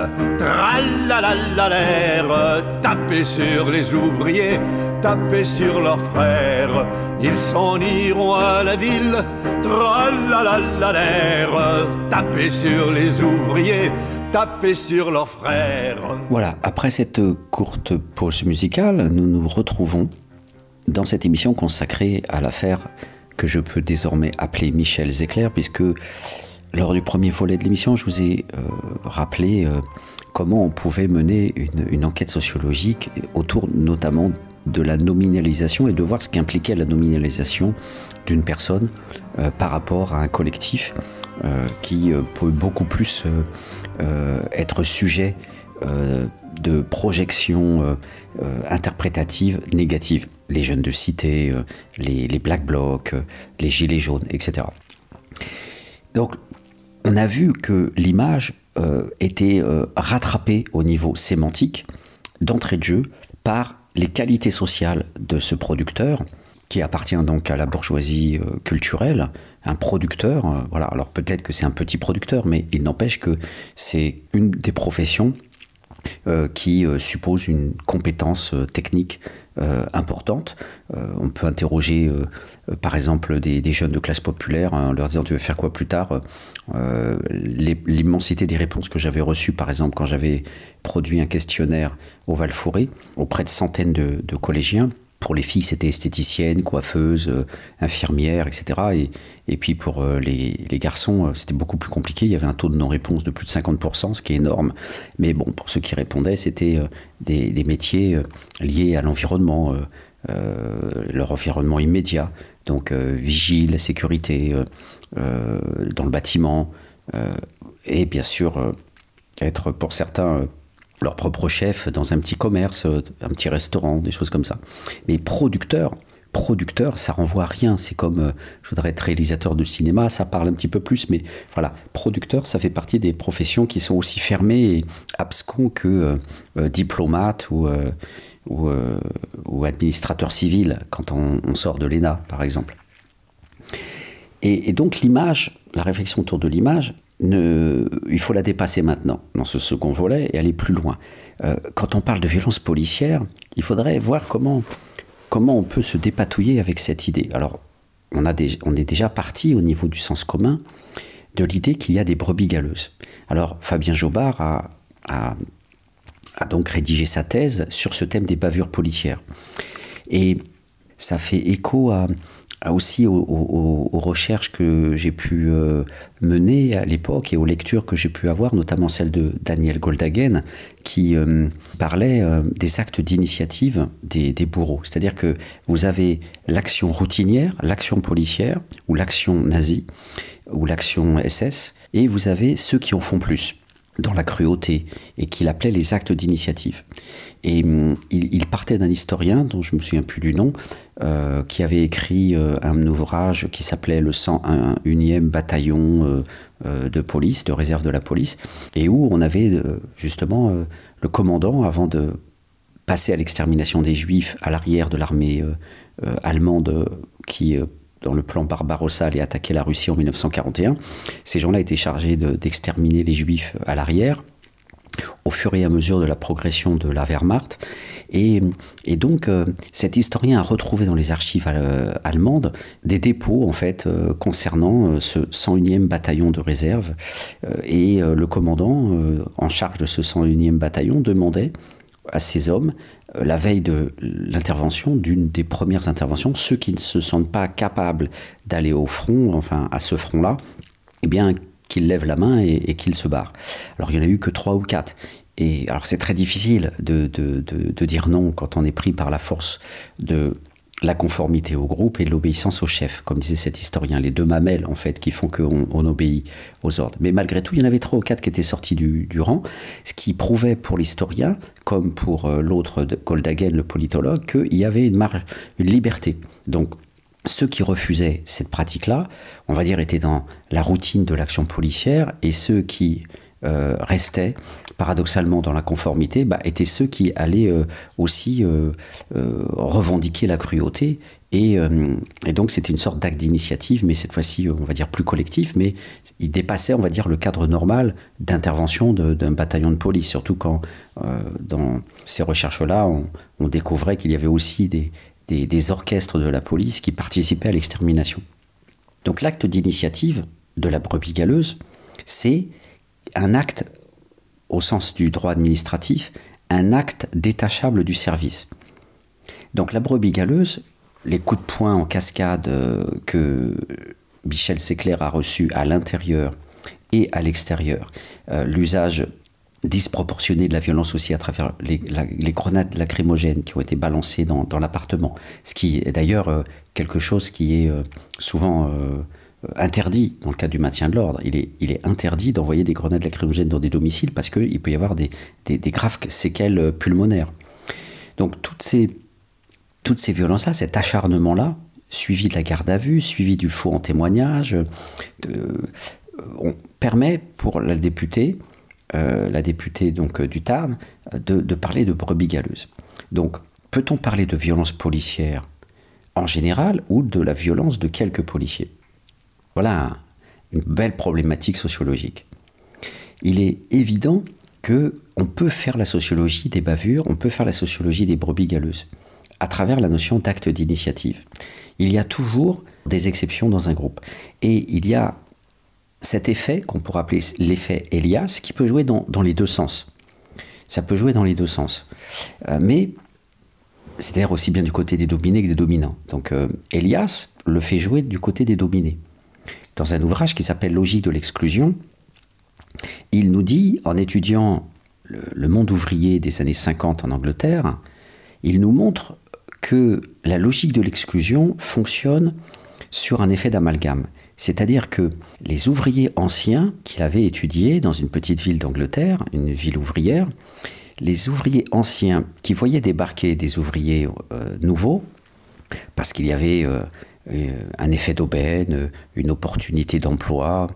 l'air taper sur les ouvriers, taper sur leurs frères. Ils s'en iront à la ville, l'air taper sur les ouvriers, taper sur leurs frères. Voilà, après cette courte pause musicale, nous nous retrouvons dans cette émission consacrée à l'affaire que je peux désormais appeler Michel Zecler, puisque lors du premier volet de l'émission, je vous ai euh, rappelé euh, comment on pouvait mener une, enquête sociologique autour notamment de la nominalisation et de voir ce qu'impliquait la nominalisation d'une personne euh, par rapport à un collectif qui peut beaucoup plus être sujet de projections interprétatives négatives les jeunes de cité, euh, les, Black Blocs, euh, les Gilets jaunes, etc. Donc, on a vu que l'image euh, était rattrapée au niveau sémantique, d'entrée de jeu, par les qualités sociales de ce producteur, qui appartient donc à la bourgeoisie culturelle, un producteur, voilà, alors peut-être que c'est un petit producteur, mais il n'empêche que c'est une des professions qui suppose une compétence technique euh, importante. Euh, on peut interroger, euh, par exemple, des, jeunes de classe populaire en leur disant tu veux faire quoi plus tard? L'immensité des réponses que j'avais reçues, par exemple, quand j'avais produit un questionnaire au val auprès de centaines de collégiens, pour les filles, c'était esthéticienne, coiffeuse, euh, infirmière, etc. Et, et puis pour euh, les, garçons, euh, c'était beaucoup plus compliqué. Il y avait un taux de non-réponse de plus de 50%, ce qui est énorme. Mais bon, pour ceux qui répondaient, c'était des, métiers liés à l'environnement, leur environnement immédiat. Donc vigile, sécurité, dans le bâtiment. et bien sûr, être pour certains leur propre chef dans un petit commerce, euh, un petit restaurant, des choses comme ça. Mais producteur, producteur, ça renvoie à rien. C'est comme, euh, je voudrais être réalisateur de cinéma, ça parle un petit peu plus, mais voilà, producteur, ça fait partie des professions qui sont aussi fermées et abscons que euh, diplomate ou, ou, administrateur civil quand on, sort de l'ENA, par exemple. et donc l'image, la réflexion autour de l'image, il faut la dépasser maintenant, dans ce second volet, et aller plus loin. Euh, quand on parle de violence policière, il faudrait voir comment, comment on peut se dépatouiller avec cette idée. Alors, on, a on est déjà parti au niveau du sens commun de l'idée qu'il y a des brebis galeuses. Alors, Fabien Jobard a, a donc rédigé sa thèse sur ce thème des bavures policières. Et ça fait écho à, aussi aux, recherches que j'ai pu euh, mener à l'époque et aux lectures que j'ai pu avoir, notamment celle de Daniel Goldhagen, qui euh, parlait euh, des actes d'initiative des, des, bourreaux. C'est-à-dire que vous avez l'action routinière, l'action policière, ou l'action nazie, ou l'action SS, et vous avez ceux qui en font plus dans la cruauté et qu'il appelait les actes d'initiative. Et hum, il, partait d'un historien dont je me souviens plus du nom, euh, qui avait écrit euh, un ouvrage qui s'appelait le 101e bataillon euh, de police, de réserve de la police, et où on avait justement le commandant, avant de passer à l'extermination des juifs à l'arrière de l'armée allemande qui dans le plan Barbarossa allait attaquer la Russie en 1941. Ces gens-là étaient chargés d'exterminer les juifs à l'arrière au fur et à mesure de la progression de la Wehrmacht. Et, donc, euh, cet historien a retrouvé dans les archives euh, allemandes des dépôts, en fait, euh, concernant ce 101e bataillon de réserve. et le commandant, en charge de ce 101e bataillon, demandait à ces hommes, la veille de l'intervention, d'une des premières interventions, ceux qui ne se sentent pas capables d'aller au front, enfin à ce front-là, eh bien, qu'il lève la main et, qu'il se barre. Alors il n'y en a eu que trois ou quatre. Et alors c'est très difficile de, dire non quand on est pris par la force de la conformité au groupe et l'obéissance au chef, comme disait cet historien, les deux mamelles en fait qui font qu'on on obéit aux ordres. Mais malgré tout, il y en avait trois ou quatre qui étaient sortis du, du rang, ce qui prouvait pour l'historien, comme pour euh, l'autre Goldhagen, le politologue, qu'il y avait une marge, une liberté. Donc ceux qui refusaient cette pratique-là, on va dire, étaient dans la routine de l'action policière, et ceux qui restaient paradoxalement dans la conformité, bah, étaient ceux qui allaient aussi revendiquer la cruauté et, donc c'était une sorte d'acte d'initiative, mais cette fois-ci, on va dire plus collectif, mais il dépassait, on va dire, le cadre normal d'intervention d'un bataillon de police, surtout quand dans ces recherches-là, on, découvrait qu'il y avait aussi des, des, orchestres de la police qui participaient à l'extermination. Donc l'acte d'initiative de la brebis galeuse, c'est un acte, au sens du droit administratif, un acte détachable du service. Donc la brebis galeuse, les coups de poing en cascade euh, que Michel Séclair a reçus à l'intérieur et à l'extérieur, euh, l'usage disproportionnée de la violence aussi à travers les, grenades lacrymogènes qui ont été balancées dans, l'appartement. Ce qui est d'ailleurs euh, quelque chose qui est euh, souvent euh, interdit dans le cas du maintien de l'ordre. Il est, interdit d'envoyer des grenades lacrymogènes dans des domiciles parce qu'il peut y avoir des, graves séquelles pulmonaires. Donc toutes ces violences-là, cet acharnement-là, suivi de la garde à vue, suivi du faux en témoignage, on permet pour la députée euh, la députée donc, euh, du Tarn, euh, de, parler de brebis galeuse. Donc, peut-on parler de violence policière en général ou de la violence de quelques policiers? Voilà une belle problématique sociologique. Il est évident que on peut faire la sociologie des bavures, on peut faire la sociologie des brebis galeuses à travers la notion d'acte d'initiative. Il y a toujours des exceptions dans un groupe. Et il y a cet effet, qu'on pourrait appeler l'effet Elias, qui peut jouer dans, les deux sens. Ça peut jouer dans les deux sens. Euh, mais c'est-à-dire aussi bien du côté des dominés que des dominants. Donc euh, Elias le fait jouer du côté des dominés. Dans un ouvrage qui s'appelle Logique de l'exclusion, il nous dit, en étudiant le, monde ouvrier des années 50 en Angleterre, il nous montre que la logique de l'exclusion fonctionne sur un effet d'amalgame. C'est-à-dire que les ouvriers anciens qu'il avait étudiés dans une petite ville d'Angleterre, une ville ouvrière, les ouvriers anciens qui voyaient débarquer des ouvriers euh, nouveaux, parce qu'il y avait euh, euh, un effet d'aubaine, une opportunité d'emploi,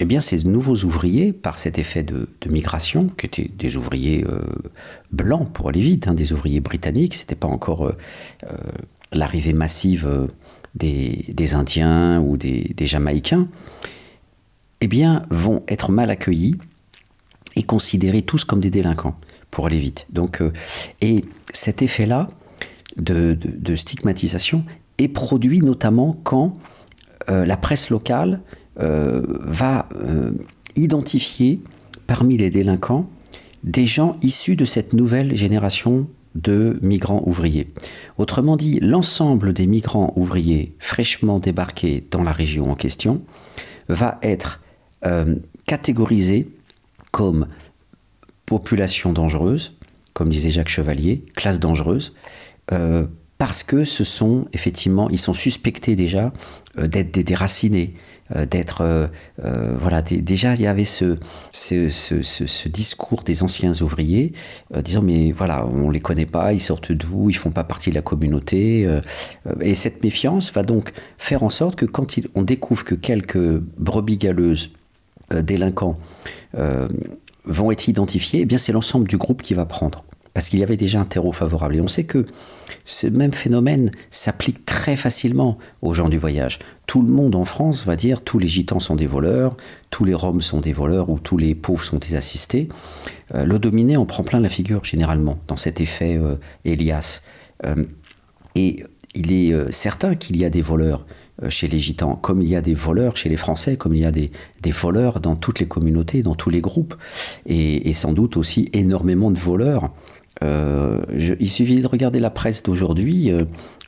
eh bien ces nouveaux ouvriers, par cet effet de, migration, qui étaient des ouvriers blancs pour aller vite, hein, des ouvriers britanniques, c'était pas encore l'arrivée massive des, Indiens ou des, Jamaïcains, eh bien, vont être mal accueillis et considérés tous comme des délinquants, pour aller vite. Donc, euh, et cet effet-là de, stigmatisation est produit notamment quand euh, la presse locale euh, va identifier parmi les délinquants des gens issus de cette nouvelle génération de migrants ouvriers. Autrement dit, l'ensemble des migrants ouvriers fraîchement débarqués dans la région en question va être euh, catégorisé comme population dangereuse, comme disait Jacques Chevalier, classe dangereuse, euh, parce que ce sont effectivement, ils sont suspectés déjà euh, d'être des déracinés, d'être euh, euh, voilà déjà il y avait ce ce, discours des anciens ouvriers disant mais voilà on les connaît pas ils sortent d'où ils font pas partie de la communauté et cette méfiance va donc faire en sorte que quand on découvre que quelques brebis galeuses délinquants vont être identifiés eh bien c'est l'ensemble du groupe qui va prendre. Parce qu'il y avait déjà un terreau favorable. Et on sait que ce même phénomène s'applique très facilement aux gens du voyage. Tout le monde en France va dire tous les gitans sont des voleurs, tous les roms sont des voleurs ou tous les pauvres sont des assistés. Euh, le dominé en prend plein la figure généralement dans cet effet euh, Elias. Euh, et il est certain qu'il y a des voleurs chez les gitans, comme il y a des voleurs chez les Français, comme il y a des, voleurs dans toutes les communautés, dans tous les groupes, et sans doute aussi énormément de voleurs euh, il suffit de regarder la presse d'aujourd'hui, euh,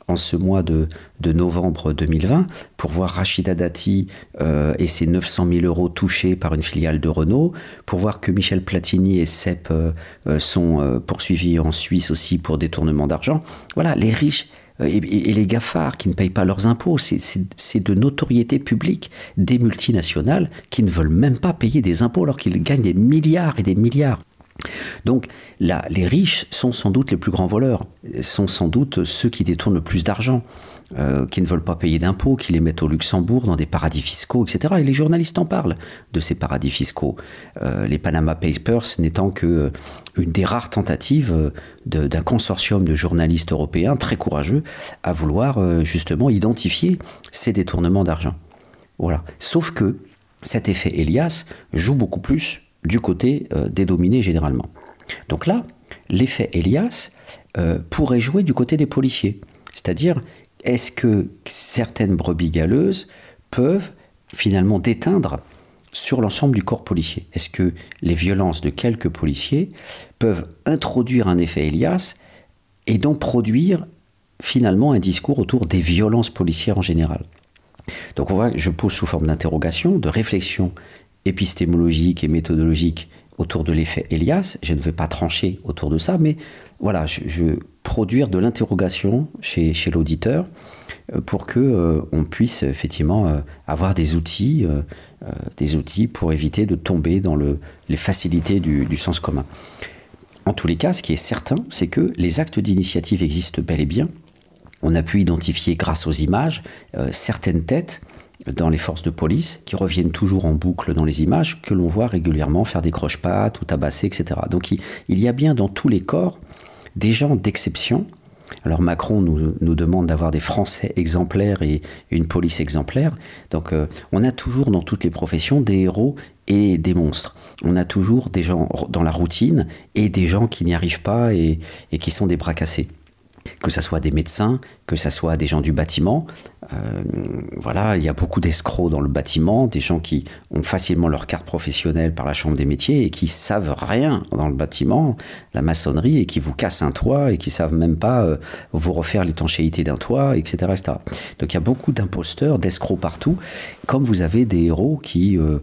en ce mois de, novembre 2020, pour voir Rachida Dati euh, et ses 900 000 euros touchés par une filiale de Renault, pour voir que Michel Platini et Sepp sont poursuivis en Suisse aussi pour détournement d'argent. Voilà, les riches et, les GAFAR qui ne payent pas leurs impôts, c'est de notoriété publique des multinationales qui ne veulent même pas payer des impôts alors qu'ils gagnent des milliards et des milliards. Donc là, les riches sont sans doute les plus grands voleurs, sont sans doute ceux qui détournent le plus d'argent. euh, qui ne veulent pas payer d'impôts, qui les mettent au Luxembourg, dans des paradis fiscaux, etc. Et les journalistes en parlent de ces paradis fiscaux. Euh, les Panama Papers n'étant que une des rares tentatives d'un consortium de journalistes européens très courageux à vouloir justement identifier ces détournements d'argent. Voilà. Sauf que cet effet Elias joue beaucoup plus du côté des dominés généralement. Donc là, l'effet Elias pourrait jouer du côté des policiers. C'est-à-dire, est-ce que certaines brebis galeuses peuvent finalement déteindre sur l'ensemble du corps policier? Est-ce que les violences de quelques policiers peuvent introduire un effet Elias et donc produire finalement un discours autour des violences policières en général? Donc on voit, je pose sous forme d'interrogation, de réflexion épistémologique et méthodologique autour de l'effet Elias. Je ne veux pas trancher autour de ça, mais voilà, je, veux produire de l'interrogation chez, l'auditeur euh, pour que euh, on puisse effectivement euh, avoir des outils, des outils pour éviter de tomber dans le, les facilités du, sens commun. En tous les cas, ce qui est certain, c'est que les actes d'initiative existent bel et bien. On a pu identifier, grâce aux images, certaines têtes dans les forces de police qui reviennent toujours en boucle dans les images que l'on voit régulièrement faire des croche-pattes ou tabasser, etc. Donc il, y a bien dans tous les corps des gens d'exception. Alors Macron nous, demande d'avoir des Français exemplaires et une police exemplaire. Donc euh, on a toujours dans toutes les professions des héros et des monstres. On a toujours des gens dans la routine et des gens qui n'y arrivent pas et, et qui sont des bras cassés que ce soit des médecins, que ce soit des gens du bâtiment. Euh, voilà, il y a beaucoup d'escrocs dans le bâtiment, des gens qui ont facilement leur carte professionnelle par la chambre des métiers et qui savent rien dans le bâtiment, la maçonnerie, et qui vous cassent un toit et qui savent même pas euh, vous refaire l'étanchéité d'un toit, etc., etc., Donc il y a beaucoup d'imposteurs, d'escrocs partout, comme vous avez des héros qui, euh,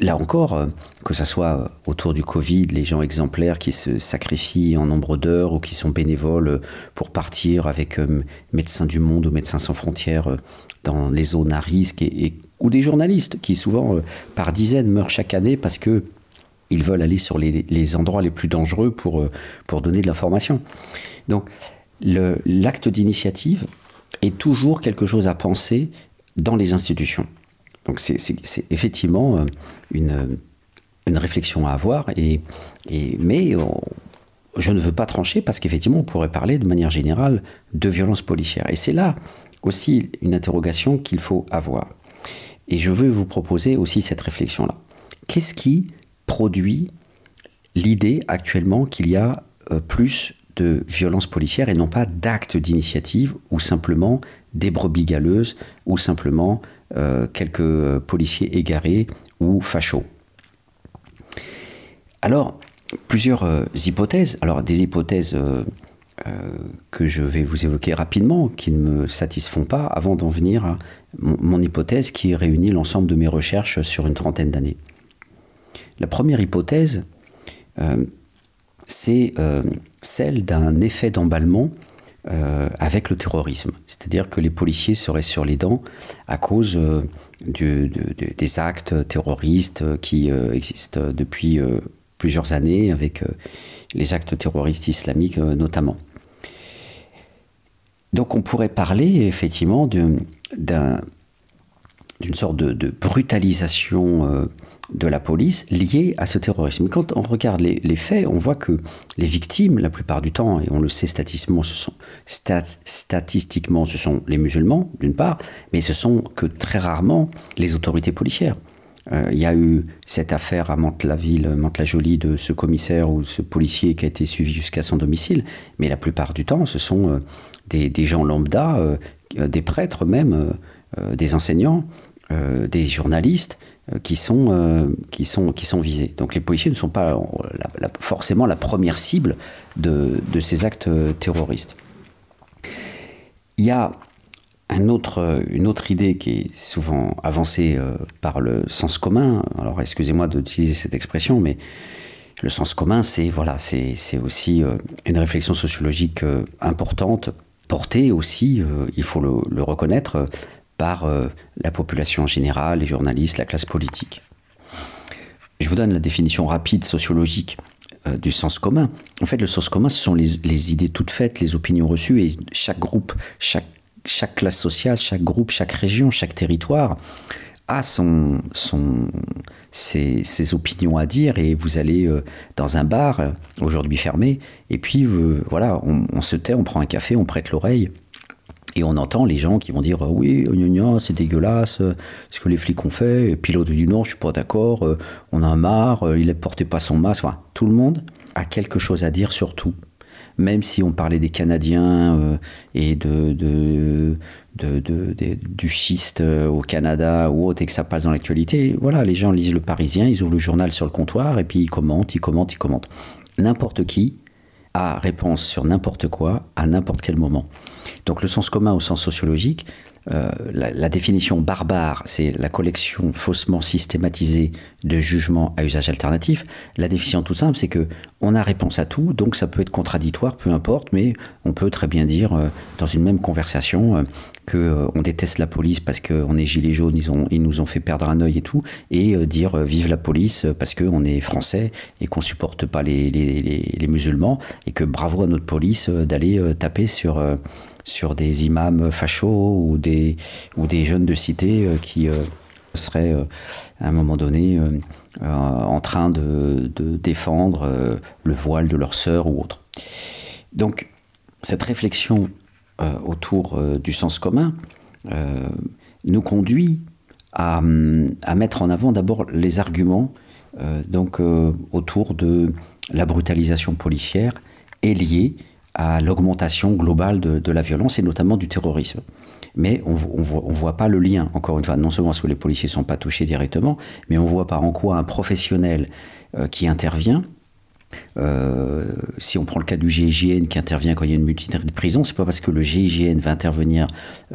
là encore, que ce soit autour du Covid, les gens exemplaires qui se sacrifient en nombre d'heures ou qui sont bénévoles pour partir avec Médecins du Monde ou Médecins sans frontières euh, dans les zones à risque, et, ou des journalistes qui souvent euh, par dizaines meurent chaque année parce que ils veulent aller sur les, endroits les plus dangereux pour, euh, pour donner de l'information. Donc l'acte d'initiative est toujours quelque chose à penser dans les institutions. Donc c'est effectivement une, une réflexion à avoir, et, et mais je ne veux pas trancher parce qu'effectivement, on pourrait parler de manière générale de violence policière. Et c'est là aussi une interrogation qu'il faut avoir. Et je veux vous proposer aussi cette réflexion-là. Qu'est-ce qui produit l'idée actuellement qu'il y a euh, plus de violence policière et non pas d'actes d'initiative ou simplement des brebis galeuses ou simplement euh, quelques euh, policiers égarés ou fachos? Alors, plusieurs hypothèses. Alors des hypothèses que je vais vous évoquer rapidement, qui ne me satisfont pas, avant d'en venir à mon, hypothèse qui réunit l'ensemble de mes recherches sur une trentaine d'années. La première hypothèse, c'est celle d'un effet d'emballement avec le terrorisme. C'est-à-dire que les policiers seraient sur les dents à cause des actes terroristes qui existent depuis plusieurs années avec euh, les actes terroristes islamiques euh, notamment. Donc on pourrait parler effectivement d'une sorte de, brutalisation euh, de la police liée à ce terrorisme. Quand on regarde les, faits, on voit que les victimes, la plupart du temps, et on le sait statistiquement, ce sont, statistiquement, ce sont les musulmans, d'une part, mais ce sont que très rarement les autorités policières. Euh, il y a eu cette affaire à Mantes-la-Ville, Mantes-la-Jolie, de ce commissaire ou ce policier qui a été suivi jusqu'à son domicile. Mais la plupart du temps, ce sont euh, des, gens lambda, euh, des prêtres même, des enseignants, des journalistes qui, sont, visés. Donc les policiers ne sont pas forcément la première cible de, de ces actes terroristes. Il y a autre, une autre idée qui est souvent avancée euh, par le sens commun, alors excusez-moi d'utiliser cette expression, mais le sens commun, c'est voilà, c'est aussi euh, une réflexion sociologique euh, importante, portée aussi, il faut le, reconnaître, par la population générale, les journalistes, la classe politique. Je vous donne la définition rapide sociologique du sens commun. En fait, le sens commun, ce sont les, idées toutes faites, les opinions reçues, et chaque groupe, chaque classe sociale, chaque groupe, chaque région, chaque territoire a son, son, ses, opinions à dire et vous allez euh, dans un bar, euh, aujourd'hui fermé, et puis voilà, on, se tait, on prend un café, on prête l'oreille. Et on entend les gens qui vont dire oui, c'est dégueulasse, ce que les flics ont fait. Et puis l'autre dit non, je suis pas d'accord, on a marre, il ne portait pas son masque. Tout le monde a quelque chose à dire sur tout même si on parlait des Canadiens euh, et de, du schiste euh, au Canada ou autre et que ça passe dans l'actualité, voilà, les gens lisent le Parisien, ils ouvrent le journal sur le comptoir et puis ils commentent, ils commentent, ils commentent. N'importe qui a réponse sur n'importe quoi à n'importe quel moment. Donc le sens commun au sens sociologique, euh, la, définition barbare, c'est la collection faussement systématisée de jugements à usage alternatif. La définition toute simple, c'est que on a réponse à tout, donc ça peut être contradictoire, peu importe, mais on peut très bien dire euh, dans une même conversation euh, que on déteste la police parce qu'on est gilets jaunes, ils, nous ont fait perdre un œil et tout, et dire vive la police parce qu'on est français et qu'on supporte pas les, les, musulmans, et que bravo à notre police d'aller taper sur sur des imams fachos ou des, ou des jeunes de cité euh, qui euh, seraient euh, à un moment donné en train de, défendre le voile de leur sœur ou autre. Donc cette réflexion autour du sens commun nous conduit à, à, mettre en avant d'abord les arguments donc autour de la brutalisation policière est liée à l'augmentation globale de, la violence et notamment du terrorisme. Mais on ne voit, pas le lien, encore une fois, non seulement parce que les policiers ne sont pas touchés directement, mais on ne voit pas en quoi un professionnel euh, qui intervient, euh, si on prend le cas du GIGN qui intervient quand il y a une multitude de prison, c'est pas parce que le GIGN va intervenir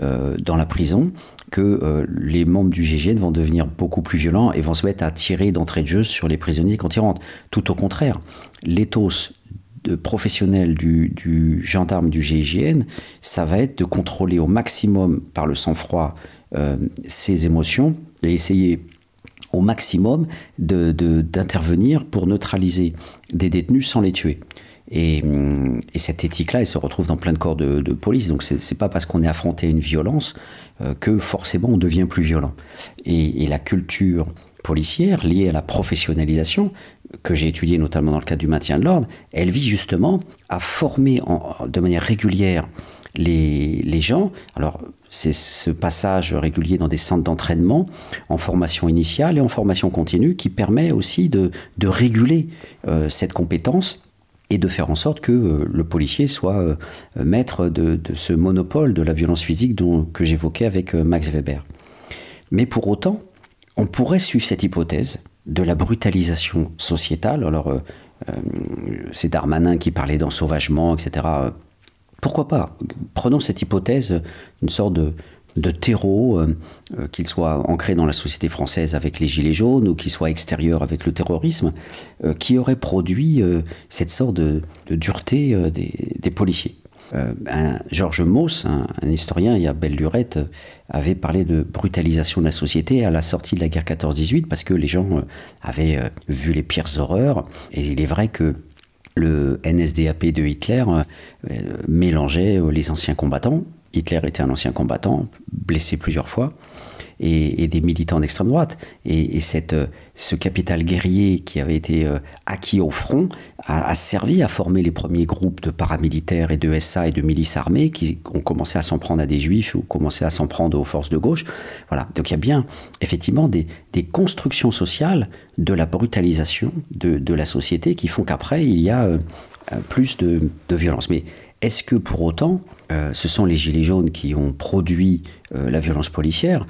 euh, dans la prison que les membres du GIGN vont devenir beaucoup plus violents et vont se mettre à tirer d'entrée de jeu sur les prisonniers quand ils rentrent. Tout au contraire, l'éthos de professionnel du, gendarme du GIGN, ça va être de contrôler au maximum par le sang-froid euh, ses émotions et essayer au maximum d'intervenir pour neutraliser des détenus sans les tuer. Et, cette éthique-là, elle se retrouve dans plein de corps de, police. Donc, c'est pas parce qu'on est affronté à une violence euh, que forcément on devient plus violent. Et la culture policière liée à la professionnalisation, que j'ai étudiée notamment dans le cadre du maintien de l'ordre, elle vise justement à former de manière régulière les, gens. Alors, c'est ce passage régulier dans des centres d'entraînement en formation initiale et en formation continue qui permet aussi de, réguler euh, cette compétence et de faire en sorte que euh, le policier soit euh, maître de, ce monopole de la violence physique dont, que j'évoquais avec Max Weber. Mais pour autant, on pourrait suivre cette hypothèse de la brutalisation sociétale. Alors, euh, euh, c'est Darmanin qui parlait d'ensauvagement, etc. Pourquoi pas? Prenons cette hypothèse, une sorte de, terreau, euh, qu'il soit ancré dans la société française avec les Gilets jaunes ou qu'il soit extérieur avec le terrorisme, qui aurait produit cette sorte de, dureté des policiers. Euh, Georges Mauss, un, historien, il y a belle lurette, euh, avait parlé de brutalisation de la société à la sortie de la guerre 14-18 parce que les gens euh, avaient vu les pires horreurs. Et il est vrai que le NSDAP de Hitler mélangeait les anciens combattants. Hitler était un ancien combattant, blessé plusieurs fois et, des militants d'extrême droite. Et, cette, euh, ce capital guerrier qui avait été euh, acquis au front a, servi à former les premiers groupes de paramilitaires et de SA et de milices armées qui ont commencé à s'en prendre à des juifs ou commencé à s'en prendre aux forces de gauche. Voilà. Donc il y a bien effectivement des, des constructions sociales de la brutalisation de, de, la société qui font qu'après il y a euh, plus de, de violence. Mais est-ce que pour autant, euh, ce sont les Gilets jaunes qui ont produit euh, la violence policière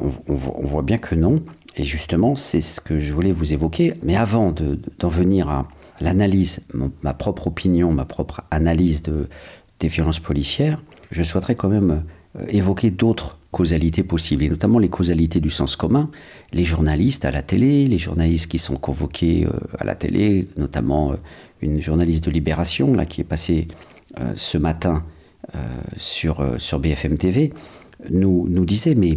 on, voit bien que non. Et justement, c'est ce que je voulais vous évoquer. Mais avant d'en venir à l'analyse, ma propre opinion, ma propre analyse de, des violences policières, je souhaiterais quand même euh, évoquer d'autres causalités possibles, et notamment les causalités du sens commun. Les journalistes à la télé, les journalistes qui sont convoqués à la télé, notamment une journaliste de Libération là, qui est passée euh, ce matin euh, sur, euh, sur BFM TV, nous, nous disait, mais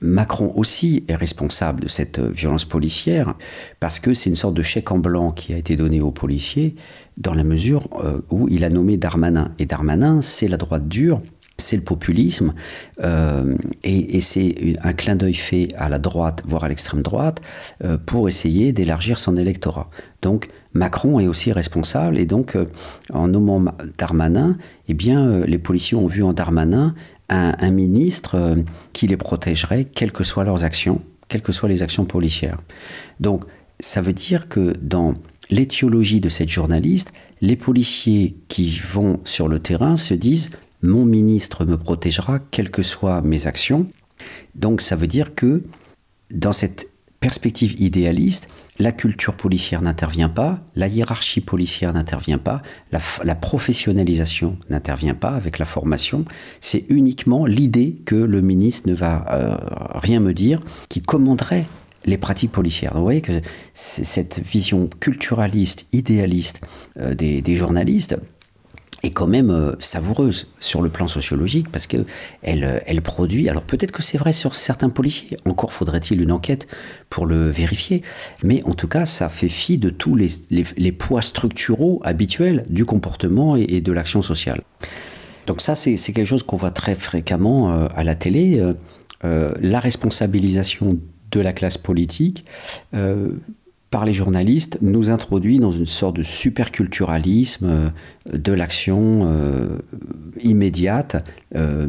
Macron aussi est responsable de cette violence policière parce que c'est une sorte de chèque en blanc qui a été donné aux policiers dans la mesure où il a nommé Darmanin. Et Darmanin, c'est la droite dure c'est le populisme, euh, et, c'est un clin d'œil fait à la droite, voire à l'extrême droite, euh, pour essayer d'élargir son électorat. Donc Macron est aussi responsable, et donc euh, en nommant Darmanin, eh bien, les policiers ont vu en Darmanin un, un ministre qui les protégerait, quelles que soient leurs actions, quelles que soient les actions policières. Donc ça veut dire que dans l'étiologie de cette journaliste, les policiers qui vont sur le terrain se disent mon ministre me protégera, quelles que soient mes actions. Donc ça veut dire que dans cette perspective idéaliste, la culture policière n'intervient pas, la hiérarchie policière n'intervient pas, la, professionnalisation n'intervient pas avec la formation. C'est uniquement l'idée que le ministre ne va euh, rien me dire, qui commanderait les pratiques policières. vous voyez que cette vision culturaliste, idéaliste euh, des journalistes, est quand même euh, savoureuse sur le plan sociologique parce que elle, euh, elle produit. Alors peut-être que c'est vrai sur certains policiers. Encore faudrait-il une enquête pour le vérifier. Mais en tout cas, ça fait fi de tous les, les, poids structuraux habituels du comportement et, de l'action sociale. Donc ça, c'est quelque chose qu'on voit très fréquemment euh, à la télé. la responsabilisation de la classe politique par les journalistes nous introduit dans une sorte de superculturalisme euh, de l'action euh, immédiate. Euh,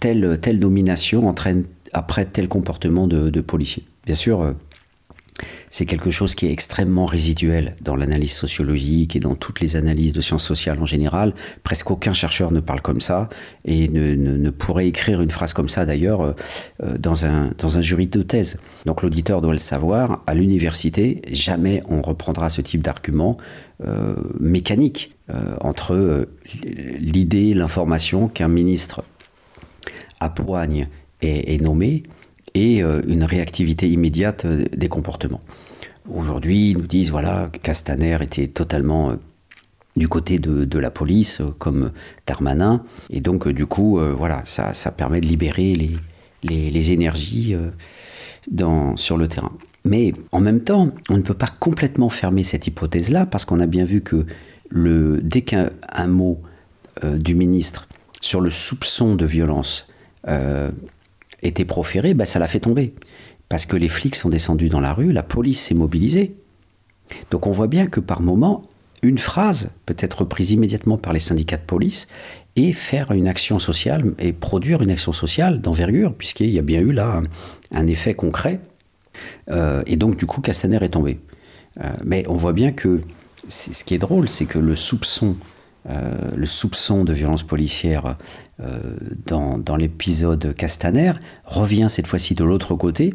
telle, telle domination entraîne après tel comportement de, de policier. Bien sûr, c'est quelque chose qui est extrêmement résiduel dans l'analyse sociologique et dans toutes les analyses de sciences sociales en général. Presque aucun chercheur ne parle comme ça et ne, pourrait écrire une phrase comme ça d'ailleurs euh, euh, dans, un, jury de thèse. Donc l'auditeur doit le savoir, à l'université, jamais on reprendra ce type d'argument euh, mécanique entre l'idée, l'information qu'un ministre appoigne et est nommé et une réactivité immédiate des comportements. Aujourd'hui, ils nous disent voilà, Castaner était totalement euh, du côté de, la police, euh, comme Darmanin, et donc euh, du coup, voilà, ça, permet de libérer les, énergies sur le terrain. Mais en même temps, on ne peut pas complètement fermer cette hypothèse-là, parce qu'on a bien vu que le, dès qu'un mot du ministre sur le soupçon de violence était proféré, bah, ça l'a fait tomber parce que les flics sont descendus dans la rue, la police s'est mobilisée. Donc on voit bien que par moment, une phrase peut être prise immédiatement par les syndicats de police et faire une action sociale et produire une action sociale d'envergure, puisqu'il y a bien eu là un, effet concret. Euh, et donc du coup, Castaner est tombé. Euh, mais on voit bien que ce qui est drôle, c'est que le soupçon, euh, le soupçon de violence policière euh, dans, l'épisode Castaner, revient cette fois-ci de l'autre côté,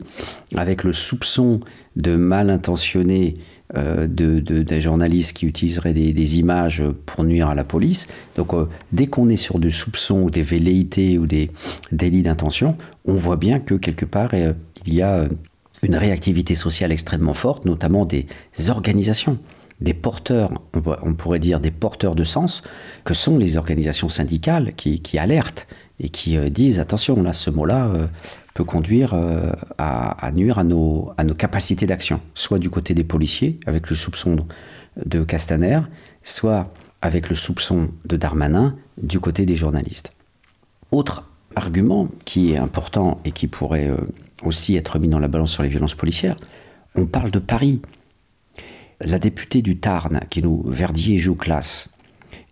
avec le soupçon de mal intentionnés euh, de, des journalistes qui utiliseraient des, images pour nuire à la police. Donc dès qu'on est sur des soupçons ou des velléités ou des délits d'intention, on voit bien que quelque part il y a une réactivité sociale extrêmement forte, notamment des organisations des porteurs, on pourrait dire des porteurs de sens, que sont les organisations syndicales qui, alertent et qui euh, disent attention, là, ce mot-là euh, peut conduire euh, à, nuire à nos, à nos capacités d'action, soit du côté des policiers, avec le soupçon de Castaner, soit avec le soupçon de Darmanin, du côté des journalistes. Autre argument qui est important et qui pourrait aussi être mis dans la balance sur les violences policières, on parle de Paris la députée du Tarn, qui nous, Verdier joue classe,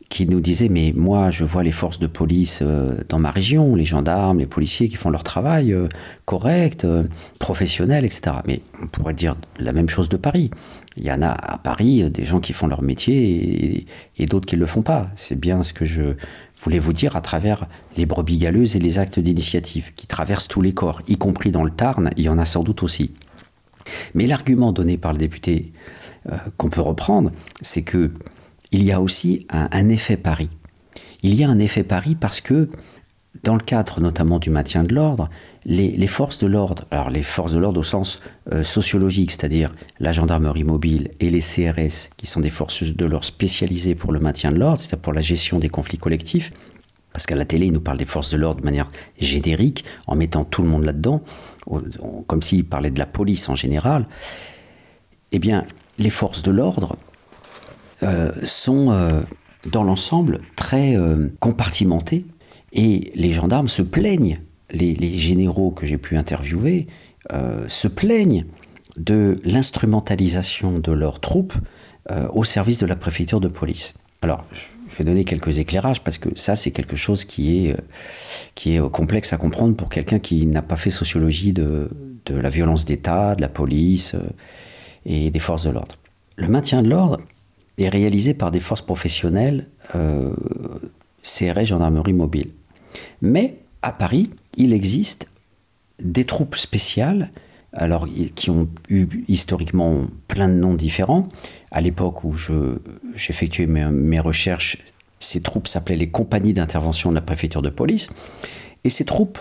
qui nous disait mais moi je vois les forces de police euh, dans ma région, les gendarmes, les policiers qui font leur travail euh, correct, euh, professionnel, etc. Mais on pourrait dire la même chose de Paris. Il y en a à Paris des gens qui font leur métier et, d'autres qui ne le font pas. C'est bien ce que je voulais vous dire à travers les brebis galeuses et les actes d'initiative qui traversent tous les corps, y compris dans le Tarn, il y en a sans doute aussi. Mais l'argument donné par le député qu'on peut reprendre, c'est que il y a aussi un, effet pari. Il y a un effet pari parce que dans le cadre notamment du maintien de l'ordre, les, forces de l'ordre, alors les forces de l'ordre au sens euh, sociologique, c'est-à-dire la gendarmerie mobile et les CRS, qui sont des forces de l'ordre spécialisées pour le maintien de l'ordre, c'est-à-dire pour la gestion des conflits collectifs, parce qu'à la télé, ils nous parlent des forces de l'ordre de manière générique, en mettant tout le monde là-dedans, comme s'ils parlaient de la police en général. Eh bien, les forces de l'ordre euh, sont euh, dans l'ensemble très euh, compartimentées Et les gendarmes se plaignent, les, généraux que j'ai pu interviewer se plaignent de l'instrumentalisation de leurs troupes au service de la préfecture de police. Alors, je vais donner quelques éclairages parce que ça, c'est quelque chose qui est, complexe à comprendre pour quelqu'un qui n'a pas fait sociologie de la violence d'État, de la police et des forces de l'ordre. Le maintien de l'ordre est réalisé par des forces professionnelles euh, CRS Gendarmerie Mobile. Mais à Paris, il existe des troupes spéciales, alors qui ont eu historiquement plein de noms différents. À l'époque où j'effectuais mes, mes recherches, ces troupes s'appelaient les compagnies d'intervention de la préfecture de police. Et ces troupes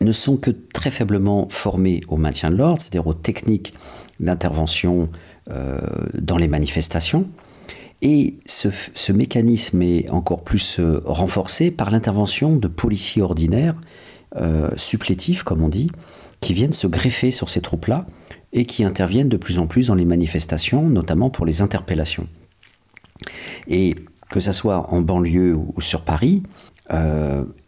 ne sont que très faiblement formées au maintien de l'ordre, c'est-à-dire aux techniques d'intervention euh, dans les manifestations. Et ce, mécanisme est encore plus euh, renforcé par l'intervention de policiers ordinaires, euh, supplétifs comme on dit, qui viennent se greffer sur ces troupes-là et qui interviennent de plus en plus dans les manifestations, notamment pour les interpellations. Et que ce soit en banlieue ou sur Paris,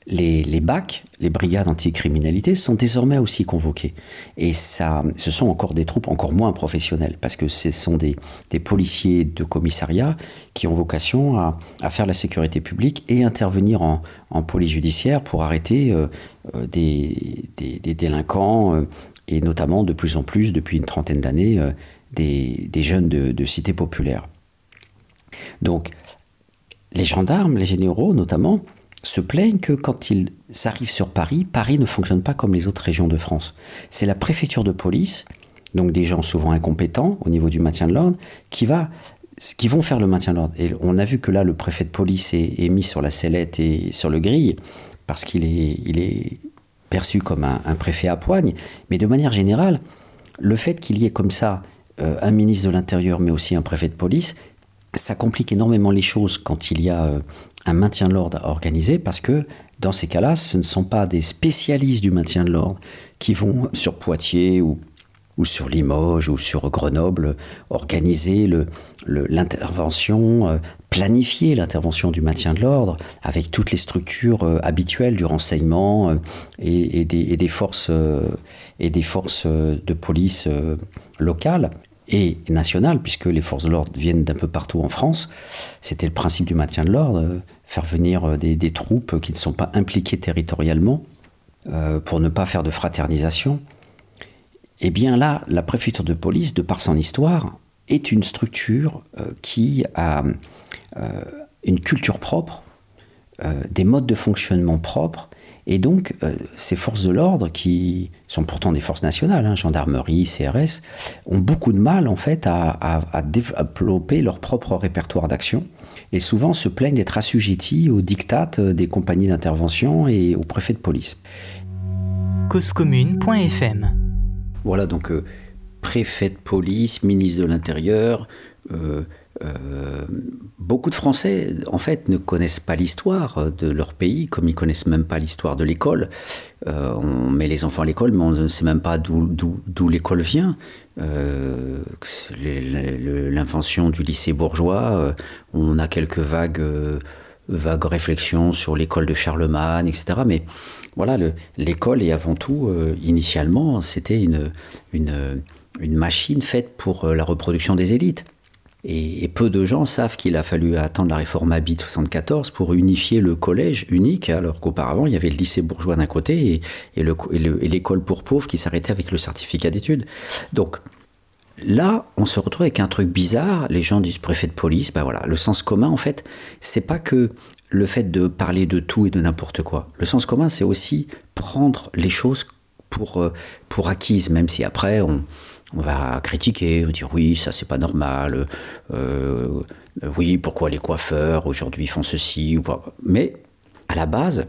les, les BAC, les brigades anticriminalité, sont désormais aussi convoquées. Et ça, ce sont encore des troupes encore moins professionnelles, parce que ce sont des, policiers de commissariat qui ont vocation à, faire la sécurité publique et intervenir en, police judiciaire pour arrêter euh, euh, des, délinquants, et notamment de plus en plus, depuis une trentaine d'années, des, jeunes de, de cités populaires. Donc, les gendarmes, les généraux notamment, se plaignent que quand ils arrivent sur Paris, Paris ne fonctionne pas comme les autres régions de France. C'est la préfecture de police, donc des gens souvent incompétents au niveau du maintien de l'ordre, qui, va, qui vont faire le maintien de l'ordre. Et on a vu que là, le préfet de police est, mis sur la sellette et sur le grille, parce qu'il est, il est perçu comme un, préfet à poigne. Mais de manière générale, le fait qu'il y ait comme ça euh, un ministre de l'Intérieur, mais aussi un préfet de police, ça complique énormément les choses quand il y a euh, un maintien de l'ordre organisé parce que dans ces cas-là, ce ne sont pas des spécialistes du maintien de l'ordre qui vont sur Poitiers ou, ou sur Limoges ou sur Grenoble organiser l'intervention, euh, planifier l'intervention du maintien de l'ordre avec toutes les structures euh, habituelles du renseignement euh, et, des, forces, et des forces de police locales et nationale, puisque les forces de l'ordre viennent d'un peu partout en France. C'était le principe du maintien de l'ordre, euh, faire venir euh, des, troupes qui ne sont pas impliquées territorialement euh, pour ne pas faire de fraternisation. Eh bien là, la préfecture de police, de par son histoire, est une structure qui a une culture propre, des modes de fonctionnement propres, et donc, euh, ces forces de l'ordre, qui sont pourtant des forces nationales, hein, gendarmerie, CRS, ont beaucoup de mal en fait à, développer leur propre répertoire d'action et souvent se plaignent d'être assujettis aux dictates des compagnies d'intervention et aux préfets de police. Causecommune.fm Voilà donc euh, préfet de police, ministre de l'Intérieur, euh, euh, beaucoup de Français, en fait, ne connaissent pas l'histoire de leur pays, comme ils connaissent même pas l'histoire de l'école. Euh, on met les enfants à l'école, mais on ne sait même pas d'où l'école vient. Euh, l'invention du lycée bourgeois, on a quelques vagues, réflexions sur l'école de Charlemagne, etc. Mais voilà, l'école est avant tout, initialement, c'était une machine faite pour la reproduction des élites. Et, peu de gens savent qu'il a fallu attendre la réforme Habit 74 pour unifier le collège unique, alors qu'auparavant il y avait le lycée bourgeois d'un côté et, l'école pour pauvres qui s'arrêtait avec le certificat d'études. Donc là, on se retrouve avec un truc bizarre. Les gens disent préfet de police, ben voilà, le sens commun en fait, c'est pas que le fait de parler de tout et de n'importe quoi. Le sens commun, c'est aussi prendre les choses pour, euh, pour acquises, même si après on on va critiquer, on va dire oui, ça c'est pas normal, euh, oui, pourquoi les coiffeurs aujourd'hui font ceci. Mais à la base,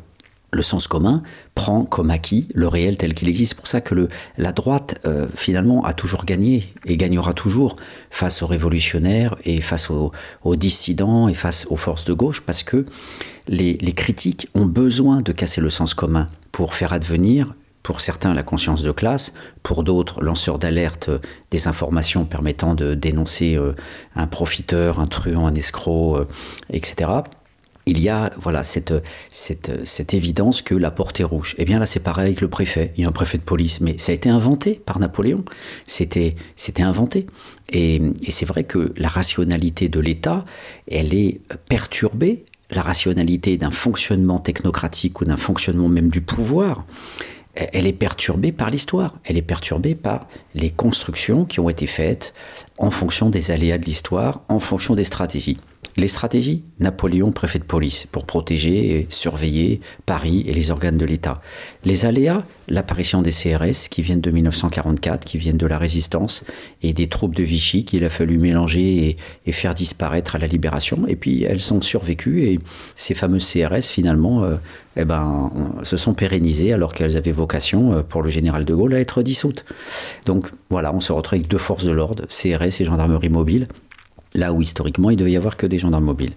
le sens commun prend comme acquis le réel tel qu'il existe. C'est pour ça que le, la droite, euh, finalement, a toujours gagné et gagnera toujours face aux révolutionnaires et face aux, dissidents et face aux forces de gauche, parce que les, les critiques ont besoin de casser le sens commun pour faire advenir pour certains la conscience de classe, pour d'autres lanceurs d'alerte des informations permettant de dénoncer euh, un profiteur, un truand, un escroc, euh, etc. il y a voilà cette, cette, cette, évidence que la porte est rouge. Et eh bien là, c'est pareil avec le préfet. Il y a un préfet de police, mais ça a été inventé par Napoléon. C'était inventé. Et, et c'est vrai que la rationalité de l'État, elle est perturbée. La rationalité d'un fonctionnement technocratique ou d'un fonctionnement même du pouvoir, elle est perturbée par l'histoire. Elle est perturbée par les constructions qui ont été faites en fonction des aléas de l'histoire, en fonction des stratégies. Les stratégies Napoléon, préfet de police, pour protéger et surveiller Paris et les organes de l'État. Les aléas L'apparition des CRS qui viennent de 1944, qui viennent de la résistance, et des troupes de Vichy qu'il a fallu mélanger et, faire disparaître à la libération. Et puis elles sont survécues, et ces fameuses CRS, finalement, euh, eh ben, se sont pérennisées alors qu'elles avaient vocation, euh, pour le général de Gaulle, à être dissoutes. Donc voilà, on se retrouve avec deux forces de l'ordre, CRS et gendarmerie mobile, là où historiquement il devait y avoir que des gendarmes mobiles.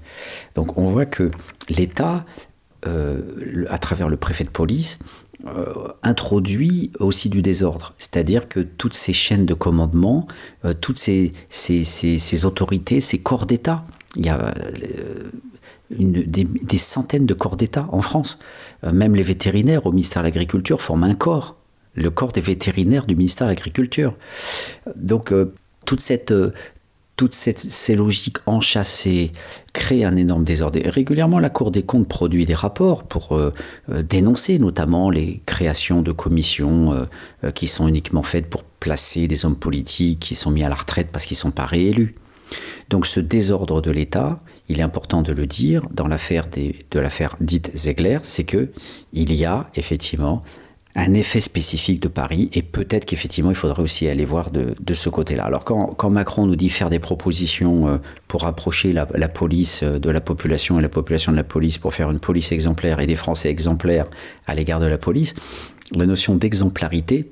Donc on voit que l'État, euh, à travers le préfet de police, euh, introduit aussi du désordre. C'est-à-dire que toutes ces chaînes de commandement, euh, toutes ces, autorités, ces corps d'État, il y a des, des, centaines de corps d'État en France. même les vétérinaires au ministère de l'Agriculture forment un corps, le corps des vétérinaires du ministère de l'Agriculture. Donc toute cette, toutes ces, logiques enchâssées créent un énorme désordre. régulièrement, la Cour des comptes produit des rapports pour euh, euh, dénoncer notamment les créations de commissions euh, qui sont uniquement faites pour placer des hommes politiques qui sont mis à la retraite parce qu'ils ne sont pas réélus. Donc ce désordre de l'État, il est important de le dire dans l'affaire de dite Zegler, c'est que il y a effectivement un effet spécifique de Paris et peut-être qu'effectivement il faudrait aussi aller voir de, ce côté-là. Alors quand, Macron nous dit faire des propositions euh, pour rapprocher la, police euh, de la population et la population de la police pour faire une police exemplaire et des Français exemplaires à l'égard de la police, la notion d'exemplarité,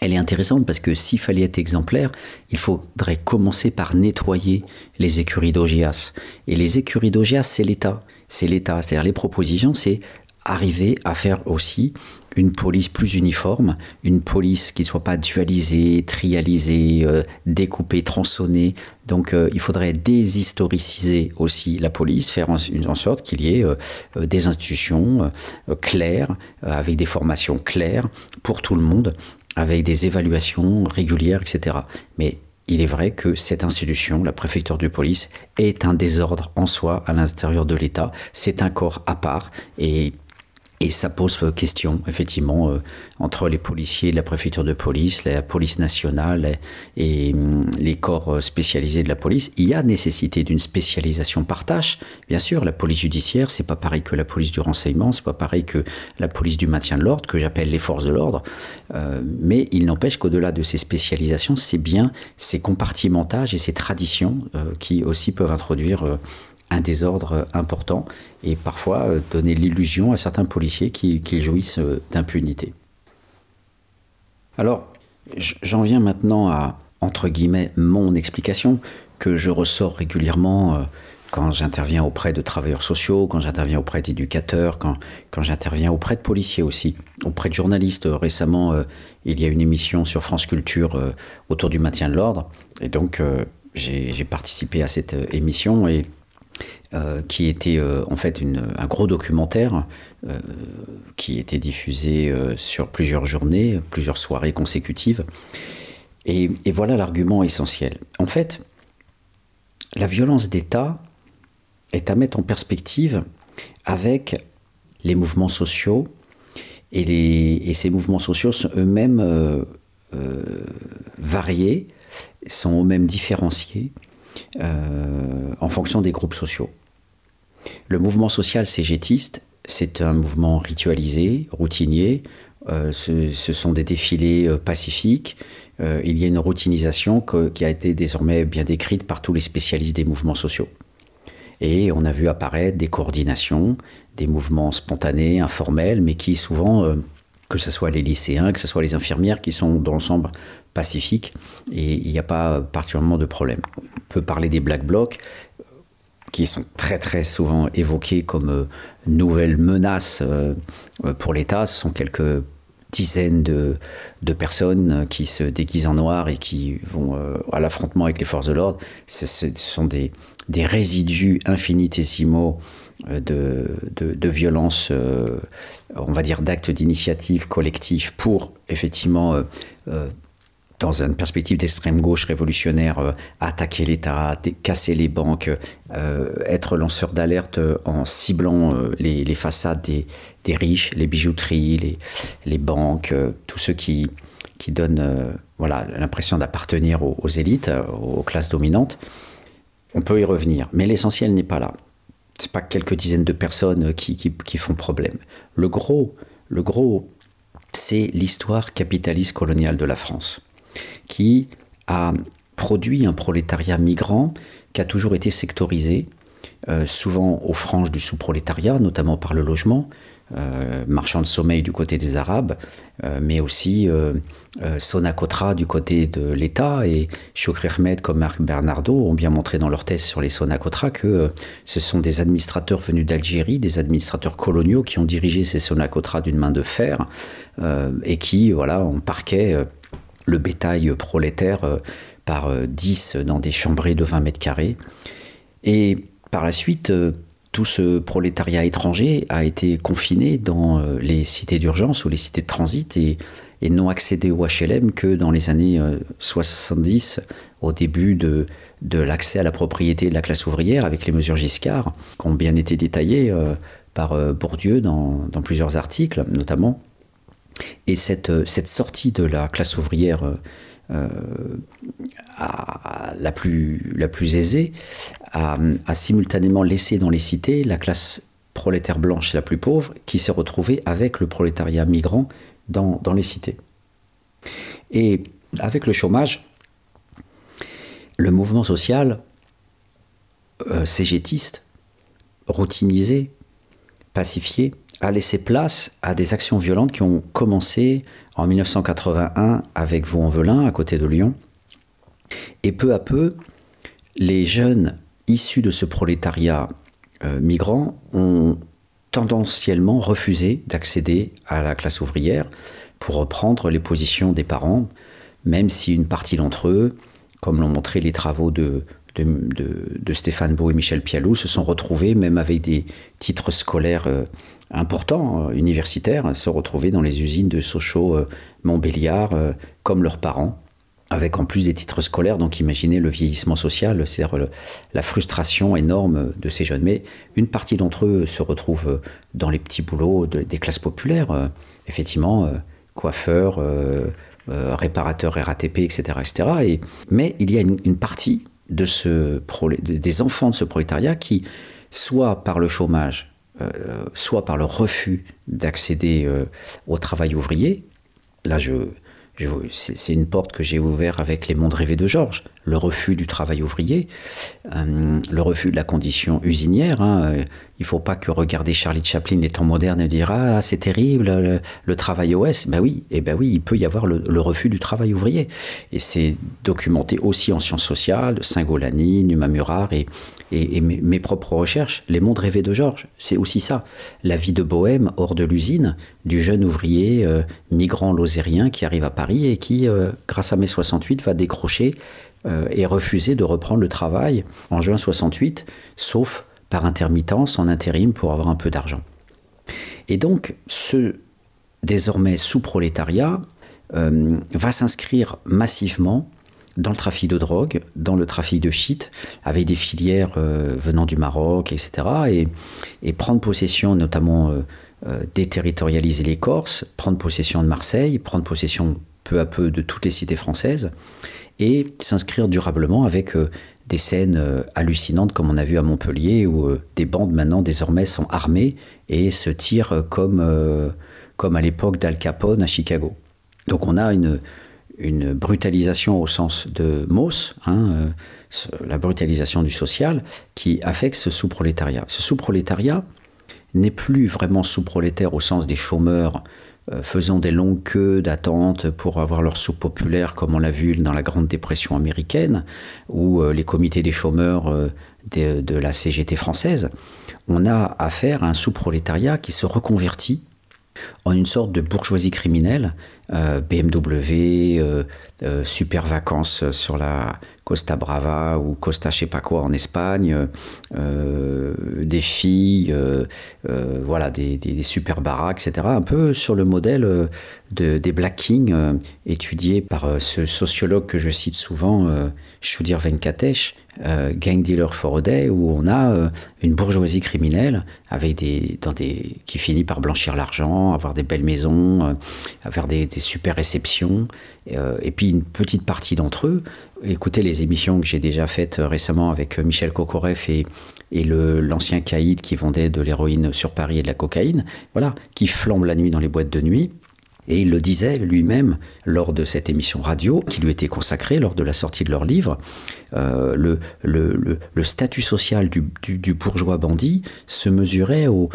elle est intéressante parce que s'il fallait être exemplaire, il faudrait commencer par nettoyer les écuries d'Ogias. Et les écuries d'Ogias, c'est l'État. C'est l'État. C'est-à-dire les propositions, c'est arriver à faire aussi une police plus uniforme, une police qui ne soit pas dualisée, trialisée, euh, découpée, tronçonnée. Donc euh, il faudrait déshistoriciser aussi la police, faire en, sorte qu'il y ait euh, des institutions claires, avec des formations claires pour tout le monde, avec des évaluations régulières, etc. Mais il est vrai que cette institution, la préfecture de police, est un désordre en soi à l'intérieur de l'État. C'est un corps à part et et ça pose question, effectivement, euh, entre les policiers de la préfecture de police, la police nationale et, hum, les corps euh, spécialisés de la police. Il y a nécessité d'une spécialisation par tâche. Bien sûr, la police judiciaire, c'est pas pareil que la police du renseignement, c'est pas pareil que la police du maintien de l'ordre, que j'appelle les forces de l'ordre. Euh, mais il n'empêche qu'au-delà de ces spécialisations, c'est bien ces compartimentages et ces traditions qui aussi peuvent introduire un désordre important et parfois euh, donner l'illusion à certains policiers qu'ils jouissent euh, d'impunité. Alors, j'en viens maintenant à, entre guillemets, mon explication que je ressors régulièrement euh, quand j'interviens auprès de travailleurs sociaux, quand j'interviens auprès d'éducateurs, quand, quand j'interviens auprès de policiers aussi, auprès de journalistes. Récemment, il y a une émission sur France Culture autour du maintien de l'ordre. Et donc, j'ai participé à cette émission et euh, qui était euh, en fait un gros documentaire euh, qui était diffusé sur plusieurs journées, plusieurs soirées consécutives. Et, voilà l'argument essentiel. En fait, la violence d'État est à mettre en perspective avec les mouvements sociaux, et, et ces mouvements sociaux sont eux-mêmes variés, sont eux-mêmes différenciés euh, en fonction des groupes sociaux. Le mouvement social cégétiste, c'est un mouvement ritualisé, routinier. Euh, ce, sont des défilés euh, pacifiques. il y a une routinisation qui a été désormais bien décrite par tous les spécialistes des mouvements sociaux. Et on a vu apparaître des coordinations, des mouvements spontanés, informels, mais qui souvent, que ce soit les lycéens, que ce soit les infirmières, qui sont dans l'ensemble pacifique et il n'y a pas particulièrement de problème. On peut parler des Black Blocs qui sont très très souvent évoqués comme euh, nouvelles menaces euh, pour l'État. Ce sont quelques dizaines de, personnes qui se déguisent en noir et qui vont euh, à l'affrontement avec les forces de l'ordre. Ce, sont des, des résidus infinitésimaux de, de, violence, on va dire d'actes d'initiative collective pour effectivement dans une perspective d'extrême gauche révolutionnaire, euh, attaquer l'État, casser les banques, euh, être lanceur d'alerte en ciblant euh, les, façades des, riches, les bijouteries, les, banques, tous ceux qui, qui donnent l'impression d'appartenir aux, élites, aux classes dominantes. On peut y revenir, mais l'essentiel n'est pas là. Ce pas quelques dizaines de personnes qui, qui, qui font problème. Le gros, le gros c'est l'histoire capitaliste coloniale de la France qui a produit un prolétariat migrant qui a toujours été sectorisé, euh, souvent aux franges du sous-prolétariat, notamment par le logement, euh, marchand de sommeil du côté des Arabes, euh, mais aussi Sonacotra du côté de l'État. Et Chokri Ahmed comme Marc Bernardo ont bien montré dans leur thèse sur les Sonacotra que ce sont des administrateurs venus d'Algérie, des administrateurs coloniaux qui ont dirigé ces Sonacotra d'une main de fer et qui, voilà, en parquet le bétail prolétaire euh, par 10 euh, dans des chambrées de 20 mètres carrés. Et par la suite, euh, tout ce prolétariat étranger a été confiné dans les cités d'urgence ou les cités de transit et, non accédé au HLM que dans les années 70, au début de, de l'accès à la propriété de la classe ouvrière avec les mesures Giscard, qui ont bien été détaillées par Bourdieu dans, dans plusieurs articles notamment. Et cette, cette sortie de la classe ouvrière euh, euh, la, plus, aisée a, simultanément laissé dans les cités la classe prolétaire blanche la plus pauvre qui s'est retrouvée avec le prolétariat migrant dans, dans les cités. Et avec le chômage, le mouvement social euh, cégétiste, routinisé, pacifié, a laissé place à des actions violentes qui ont commencé en 1981 avec Vaux-en-Velin, à côté de Lyon. Et peu à peu, les jeunes issus de ce prolétariat euh, migrant ont tendanciellement refusé d'accéder à la classe ouvrière pour reprendre les positions des parents, même si une partie d'entre eux, comme l'ont montré les travaux de, Stéphane Beau et Michel Pialou, se sont retrouvés, même avec des titres scolaires euh, importants, euh, universitaires, se retrouver dans les usines de Sochaux, euh, Montbéliard, euh, comme leurs parents, avec en plus des titres scolaires. Donc imaginez le vieillissement social, c'est-à-dire la frustration énorme de ces jeunes. Mais une partie d'entre eux se retrouvent dans les petits boulots des classes populaires, effectivement, coiffeurs, réparateurs RATP, etc. etc. Et, mais il y a une, partie des enfants de ce prolétariat qui, soit par le chômage, euh, soit par le refus d'accéder euh, au travail ouvrier. Là, je, c'est une porte que j'ai ouverte avec Les Mondes rêvés de Georges. Le refus du travail ouvrier, euh, le refus de la condition usinière. Hein. Il ne faut pas que regarder Charlie Chaplin, les temps modernes, et dire Ah, c'est terrible, le, travail OS. Ben oui, et eh ben oui, il peut y avoir le, refus du travail ouvrier. Et c'est documenté aussi en sciences sociales, Saint-Golani, Numa Murar et, et, mes, propres recherches, Les mondes rêvés de Georges, c'est aussi ça. La vie de bohème hors de l'usine, du jeune ouvrier euh, migrant lozérien qui arrive à Paris et qui, euh, grâce à mai 68, va décrocher euh, et refuser de reprendre le travail en juin 68, sauf par intermittence, en intérim, pour avoir un peu d'argent. Et donc, ce désormais sous-prolétariat va s'inscrire massivement dans le trafic de drogue, dans le trafic de shit, avec des filières euh, venant du Maroc, etc. Et, prendre possession, notamment euh, euh, déterritorialiser les Corses, prendre possession de Marseille, prendre possession peu à peu de toutes les cités françaises, et s'inscrire durablement avec des scènes hallucinantes comme on a vu à Montpellier, où des bandes maintenant désormais sont armées et se tirent comme, comme à l'époque d'Al Capone à Chicago. Donc on a une, une brutalisation au sens de Mauss, hein, euh, la brutalisation du social, qui affecte ce sous-prolétariat. Ce sous-prolétariat n'est plus vraiment sous-prolétaire au sens des chômeurs euh, faisant des longues queues d'attente pour avoir leur soupe populaire, comme on l'a vu dans la Grande Dépression américaine, ou euh, les comités des chômeurs de, de, la CGT française. On a affaire à un sous-prolétariat qui se reconvertit en une sorte de bourgeoisie criminelle, euh, BMW, euh, euh, super vacances sur la Costa Brava ou Costa je sais pas quoi en Espagne, des filles, voilà, des, super baraques, etc. Un peu sur le modèle de, des Black Kings étudiés par ce sociologue que je cite souvent, Shudir Venkatesh, euh, gang dealer for a day où on a euh, une bourgeoisie criminelle avec des, dans des, qui finit par blanchir l'argent, avoir des belles maisons, euh, avoir des, super réceptions. Et puis une petite partie d'entre eux, écoutez les émissions que j'ai déjà faites récemment avec Michel Kokoreff et, et l'ancien caïd qui vendait de l'héroïne sur Paris et de la cocaïne, voilà, qui flambe la nuit dans les boîtes de nuit et il le disait lui-même lors de cette émission radio qui lui était consacrée lors de la sortie de leur livre. Euh, le, statut social du, bourgeois bandit se mesurait au,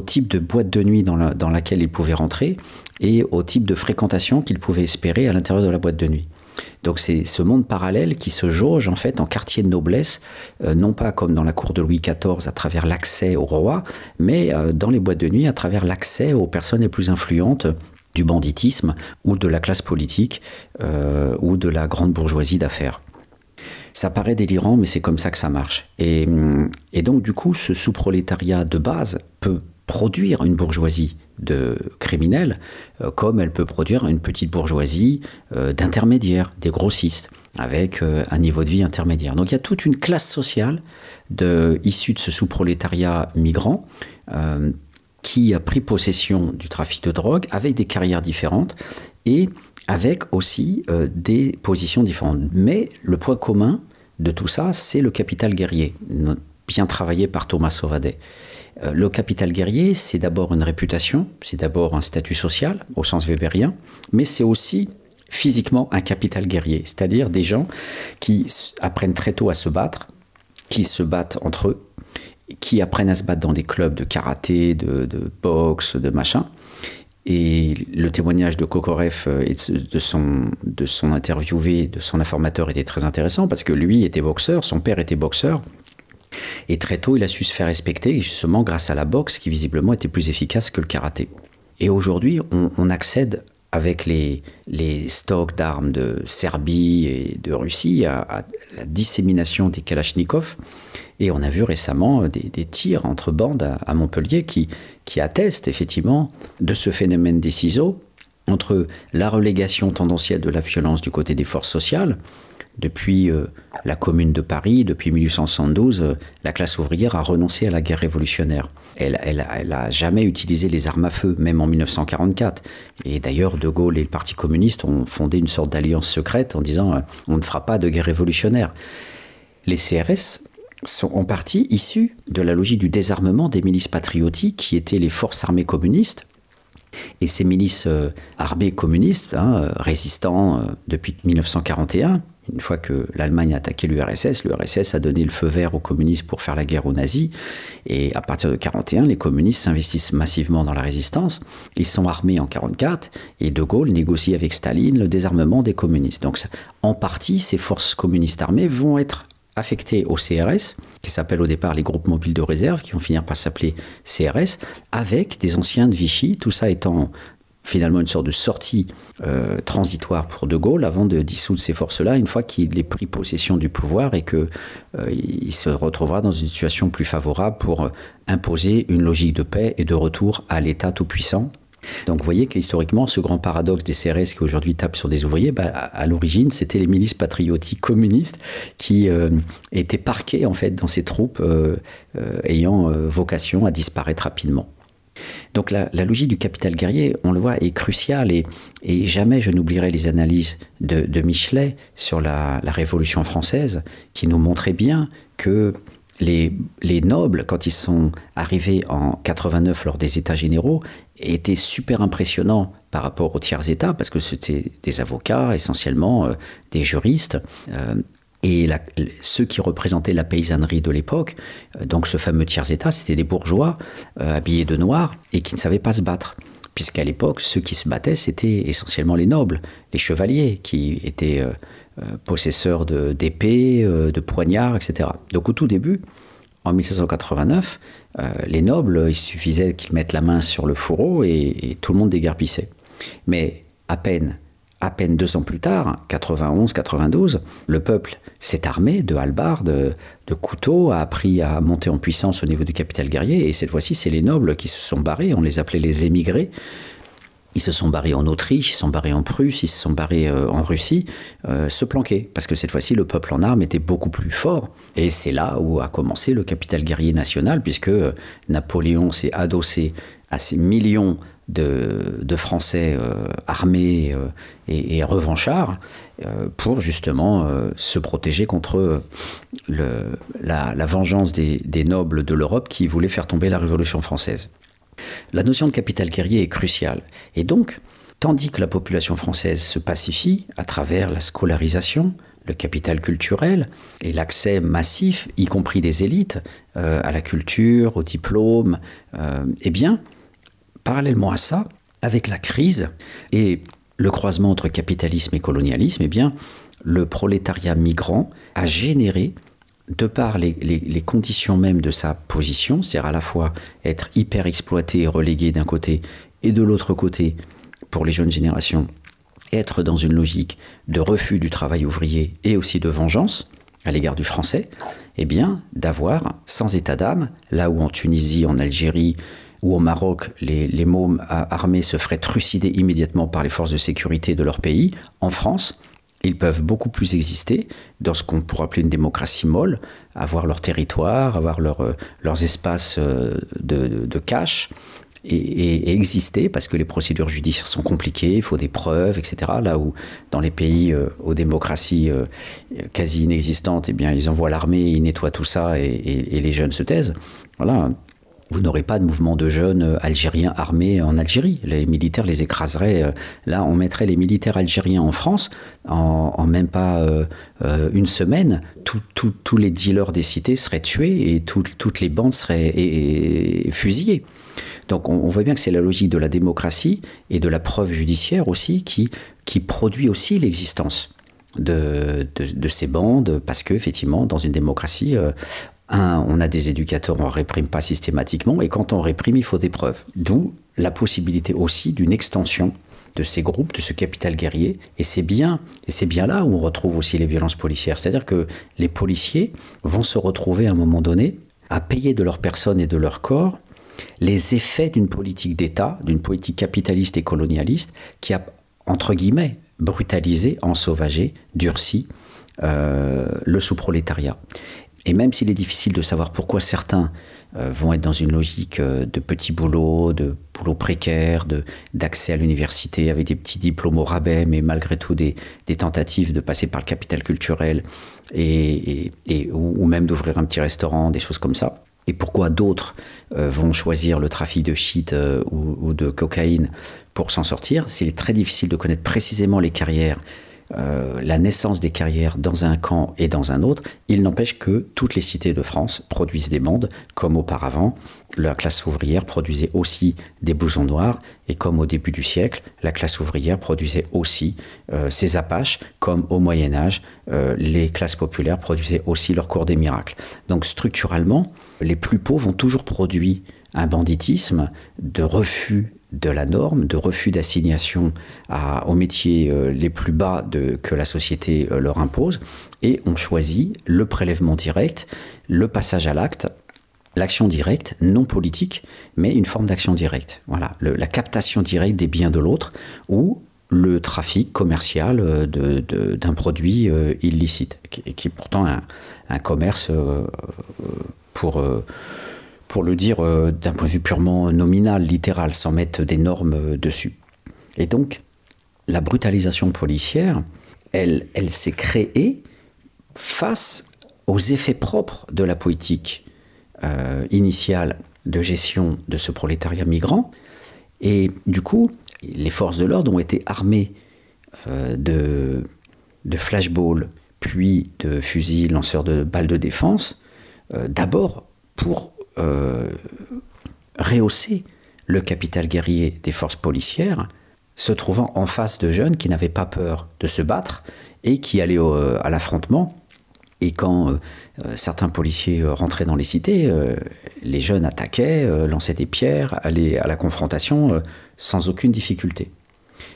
type de boîte de nuit dans laquelle il pouvait rentrer et au type de fréquentation qu'il pouvait espérer à l'intérieur de la boîte de nuit. Donc c'est ce monde parallèle qui se jauge en fait en quartier de noblesse, euh, non pas comme dans la cour de Louis XIV à travers l'accès au roi, mais euh, dans les boîtes de nuit à travers l'accès aux personnes les plus influentes du banditisme ou de la classe politique euh, ou de la grande bourgeoisie d'affaires. Ça paraît délirant, mais c'est comme ça que ça marche. Et, donc, du coup, ce sous-prolétariat de base peut produire une bourgeoisie de criminels, euh, comme elle peut produire une petite bourgeoisie euh, d'intermédiaires, des grossistes, avec un niveau de vie intermédiaire. Donc il y a toute une classe sociale de, issue de ce sous-prolétariat migrant qui a pris possession du trafic de drogue avec des carrières différentes et avec aussi euh, des positions différentes. Mais le point commun de tout ça, c'est le capital guerrier, bien travaillé par Thomas Sauvadet. Euh, le capital guerrier, c'est d'abord une réputation, c'est d'abord un statut social au sens weberien, mais c'est aussi physiquement un capital guerrier, c'est-à-dire des gens qui apprennent très tôt à se battre, qui se battent entre eux, qui apprennent à se battre dans des clubs de karaté, de, boxe, de machin. Et le témoignage de Kokorev euh, et de son, de interviewé, de son informateur était très intéressant parce que lui était boxeur, son père était boxeur. Et très tôt, il a su se faire respecter, justement grâce à la boxe qui visiblement était plus efficace que le karaté. Et aujourd'hui, on, accède avec les, les stocks d'armes de Serbie et de Russie à, à la dissémination des Kalachnikovs et on a vu récemment euh, des, tirs entre bandes à, Montpellier qui, attestent effectivement de ce phénomène des ciseaux entre la relégation tendancielle de la violence du côté des forces sociales. Depuis euh, la Commune de Paris, depuis 1872, euh, la classe ouvrière a renoncé à la guerre révolutionnaire. Elle, elle, jamais utilisé les armes à feu, même en 1944. Et d'ailleurs, De Gaulle et le Parti communiste ont fondé une sorte d'alliance secrète en disant on ne fera pas de guerre révolutionnaire. Les CRS sont en partie issus de la logique du désarmement des milices patriotiques qui étaient les forces armées communistes. Et ces milices euh, armées communistes, hein, euh, résistant euh, depuis 1941, une fois que l'Allemagne a attaqué l'URSS, l'URSS a donné le feu vert aux communistes pour faire la guerre aux nazis. Et à partir de 1941, les communistes s'investissent massivement dans la résistance. Ils sont armés en 1944 et De Gaulle négocie avec Staline le désarmement des communistes. Donc en partie, ces forces communistes armées vont être affectés au CRS, qui s'appellent au départ les groupes mobiles de réserve, qui vont finir par s'appeler CRS, avec des anciens de Vichy, tout ça étant finalement une sorte de sortie euh, transitoire pour De Gaulle avant de dissoudre ces forces-là une fois qu'il ait pris possession du pouvoir et qu'il euh, se retrouvera dans une situation plus favorable pour imposer une logique de paix et de retour à l'État tout-puissant donc vous voyez qu'historiquement, ce grand paradoxe des CRS qui aujourd'hui tapent sur des ouvriers, bah, à, l'origine, c'était les milices patriotiques communistes qui euh, étaient parquées en fait dans ces troupes euh, euh, ayant vocation à disparaître rapidement. Donc la, logique du capital guerrier, on le voit, est cruciale et, jamais je n'oublierai les analyses de, Michelet sur la, la, Révolution française qui nous montraient bien que les, nobles, quand ils sont arrivés en 89 lors des États généraux, étaient super impressionnants par rapport aux tiers États, parce que c'était des avocats, essentiellement euh, des juristes. Euh, et ceux qui représentaient la paysannerie de l'époque, euh, donc ce fameux tiers État, c'était des bourgeois habillés de noir et qui ne savaient pas se battre puisqu'à l'époque, ceux qui se battaient, c'était essentiellement les nobles, les chevaliers, qui étaient euh, possesseurs d'épées, euh, de, poignards, etc. Donc au tout début, en 1789, euh, les nobles, il suffisait qu'ils mettent la main sur le fourreau et, tout le monde déguerpissait. Mais à peine à peine deux ans plus tard, 91-92, le peuple s'est armé de halbardes, de, de, couteaux, a appris à monter en puissance au niveau du capital guerrier, et cette fois-ci, c'est les nobles qui se sont barrés, on les appelait les émigrés. Ils se sont barrés en Autriche, ils se sont barrés en Prusse, ils se sont barrés euh, en Russie, euh, se planquer, parce que cette fois-ci, le peuple en armes était beaucoup plus fort. Et c'est là où a commencé le capital guerrier national, puisque euh, Napoléon s'est adossé à ces millions de, Français armés et, revanchards pour justement se protéger contre la, vengeance des, nobles de l'Europe qui voulaient faire tomber la Révolution française. La notion de capital guerrier est cruciale. Et donc, tandis que la population française se pacifie à travers la scolarisation, le capital culturel et l'accès massif, y compris des élites, à la culture, au diplôme, eh bien, parallèlement à ça, avec la crise et le croisement entre capitalisme et colonialisme, eh bien, le prolétariat migrant a généré, de par les, conditions même de sa position, c'est-à-dire à la fois être hyper exploité et relégué d'un côté, et de l'autre côté, pour les jeunes générations, être dans une logique de refus du travail ouvrier et aussi de vengeance à l'égard du français, eh bien, d'avoir, sans état d'âme, là où en Tunisie, en Algérie, ou au Maroc, les, mômes armés se feraient trucider immédiatement par les forces de sécurité de leur pays, en France, ils peuvent beaucoup plus exister dans ce qu'on pourrait appeler une démocratie molle, avoir leur territoire, avoir leur, euh, leurs espaces euh, de, cash, et, exister parce que les procédures judiciaires sont compliquées, il faut des preuves, etc. Là où dans les pays euh, aux démocraties quasi inexistantes, eh bien, ils envoient l'armée, ils nettoient tout ça et, et, les jeunes se taisent. Voilà, vous n'aurez pas de mouvement de jeunes euh, algériens armés en Algérie. Les militaires les écraseraient. Euh, là, on mettrait les militaires algériens en France en, même pas euh, une semaine. Tous les dealers des cités seraient tués et toutes les bandes seraient fusillées. Donc on, voit bien que c'est la logique de la démocratie et de la preuve judiciaire aussi qui, produit aussi l'existence. De, ces bandes, parce qu'effectivement, dans une démocratie, un, on a des éducateurs, on ne réprime pas systématiquement, et quand on réprime, il faut des preuves. D'où la possibilité aussi d'une extension de ces groupes, de ce capital guerrier. Et c'est bien, là où on retrouve aussi les violences policières. C'est-à-dire que les policiers vont se retrouver à un moment donné à payer de leur personne et de leur corps les effets d'une politique d'État, d'une politique capitaliste et colonialiste qui a, entre guillemets, brutalisé, ensauvagé, durci euh, le sous-prolétariat. Et même s'il est difficile de savoir pourquoi certains euh, vont être dans une logique euh, de petits boulots, de boulots précaires, d'accès à l'université avec des petits diplômes au rabais, mais malgré tout des, tentatives de passer par le capital culturel et, ou, même d'ouvrir un petit restaurant, des choses comme ça. Et pourquoi d'autres euh, vont choisir le trafic de shit ou, ou, de cocaïne pour s'en sortir? C'est très difficile de connaître précisément les carrières euh, la naissance des carrières dans un camp et dans un autre, il n'empêche que toutes les cités de France produisent des bandes, comme auparavant, la classe ouvrière produisait aussi des blousons noirs, et comme au début du siècle, la classe ouvrière produisait aussi euh, ses apaches, comme au Moyen Âge, euh, les classes populaires produisaient aussi leur cours des miracles. Donc structurellement, les plus pauvres ont toujours produit un banditisme de refus de la norme, de refus d'assignation aux métiers euh, les plus bas que la société euh, leur impose, et on choisit le prélèvement direct, le passage à l'acte, l'action directe, non politique, mais une forme d'action directe. Voilà, la captation directe des biens de l'autre, ou le trafic commercial euh, d'un produit illicite, qui, est pourtant un commerce pour pour le dire euh, d'un point de vue purement nominal, littéral, sans mettre des normes euh, dessus. Et donc, la brutalisation policière, elle, elle s'est créée face aux effets propres de la politique euh, initiale de gestion de ce prolétariat migrant. Et du coup, les forces de l'ordre ont été armées de, de flashballs, puis de fusils lanceurs de balles de défense, d'abord pour euh, rehausser le capital guerrier des forces policières, se trouvant en face de jeunes qui n'avaient pas peur de se battre et qui allaient à l'affrontement. Et quand euh, euh, certains policiers rentraient dans les cités, les jeunes attaquaient, lançaient des pierres, allaient à la confrontation sans aucune difficulté.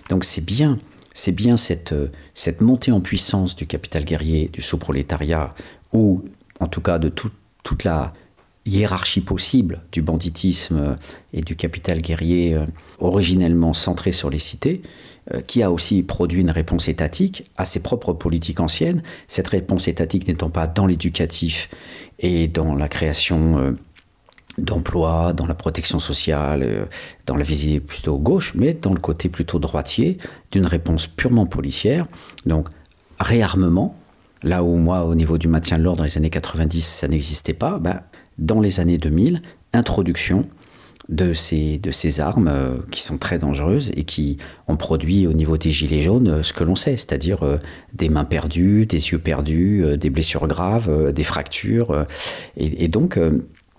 Donc c'est bien c'est bien cette, cette montée en puissance du capital guerrier, du sous-prolétariat, ou en tout cas de toute la hiérarchie possible du banditisme et du capital guerrier euh, originellement centré sur les cités, euh, qui a aussi produit une réponse étatique à ses propres politiques anciennes, cette réponse étatique n'étant pas dans l'éducatif et dans la création euh, d'emplois, dans la protection sociale, dans la visée plutôt gauche, mais dans le côté plutôt droitier d'une réponse purement policière. Donc réarmement, là où moi, au niveau du maintien de l'ordre dans les années 90, ça n'existait pas, ben, dans les années 2000, introduction de ces, de ces armes euh, qui sont très dangereuses et qui ont produit au niveau des gilets jaunes euh, ce que l'on sait, c'est-à-dire euh, des mains perdues, des yeux perdus, des blessures graves, des fractures. Et, donc,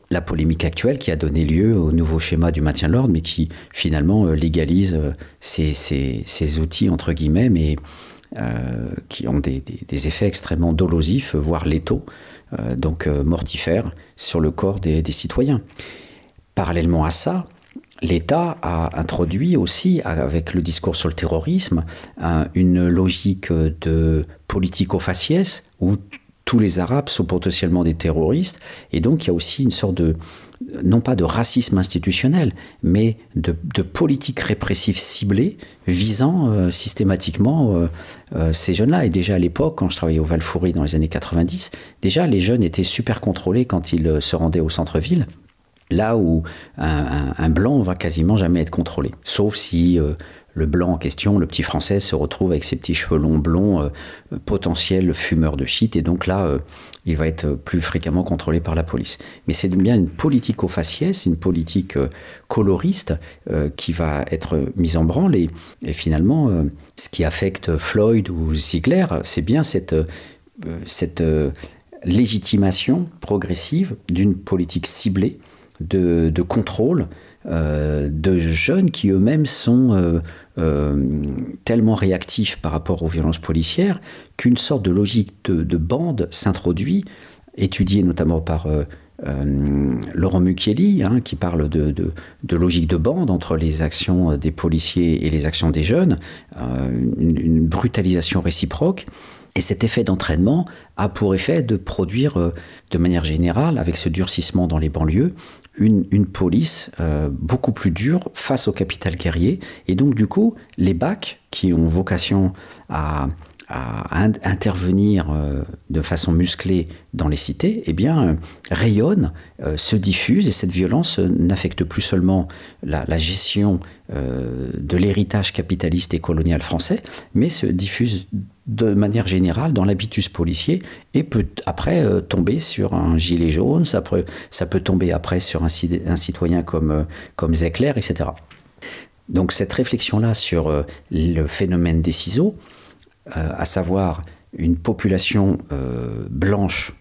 la polémique actuelle qui a donné lieu au nouveau schéma du maintien de l'ordre, mais qui finalement légalise ces, ces, ces, outils, entre guillemets, mais qui ont des, des, des, effets extrêmement dolosifs, voire létaux, donc mortifères sur le corps des, citoyens. Parallèlement à ça, l'État a introduit aussi, avec le discours sur le terrorisme, une logique de politique au faciès où tous les Arabes sont potentiellement des terroristes, et donc il y a aussi une sorte de, non pas de racisme institutionnel, mais de, politique répressive ciblée visant euh, systématiquement euh, euh, ces jeunes-là. Et déjà à l'époque, quand je travaillais au Valfourie dans les années 90, déjà les jeunes étaient super contrôlés quand ils se rendaient au centre-ville. Là où un, un, blanc va quasiment jamais être contrôlé, sauf si le blanc en question, le petit français, se retrouve avec ses petits cheveux longs blonds, euh, potentiel fumeur de shit, et donc là, euh, il va être plus fréquemment contrôlé par la police. Mais c'est bien une politique au faciès, une politique euh, coloriste qui va être mise en branle, et, finalement, ce qui affecte Floyd ou Ziegler, c'est bien cette, légitimation progressive d'une politique ciblée de, contrôle de jeunes qui eux-mêmes sont euh, euh, tellement réactifs par rapport aux violences policières qu'une sorte de logique de, bande s'introduit, étudiée notamment par Laurent Mucchielli, hein, qui parle de, logique de bande entre les actions des policiers et les actions des jeunes, une, brutalisation réciproque. Et cet effet d'entraînement a pour effet de produire, de manière générale, avec ce durcissement dans les banlieues, une, police euh, beaucoup plus dure face au capital guerrier. Et donc, du coup, les bacs qui ont vocation à, intervenir euh, de façon musclée dans les cités, eh bien, euh, rayonnent, se diffusent, et cette violence n'affecte plus seulement la, gestion de l'héritage capitaliste et colonial français, mais se diffuse de manière générale dans l'habitus policier et peut après euh, tomber sur un gilet jaune, ça peut, ça peut tomber après sur un, citoyen comme, euh, comme etc. Donc cette réflexion-là sur euh, le phénomène des ciseaux, à savoir une population blanche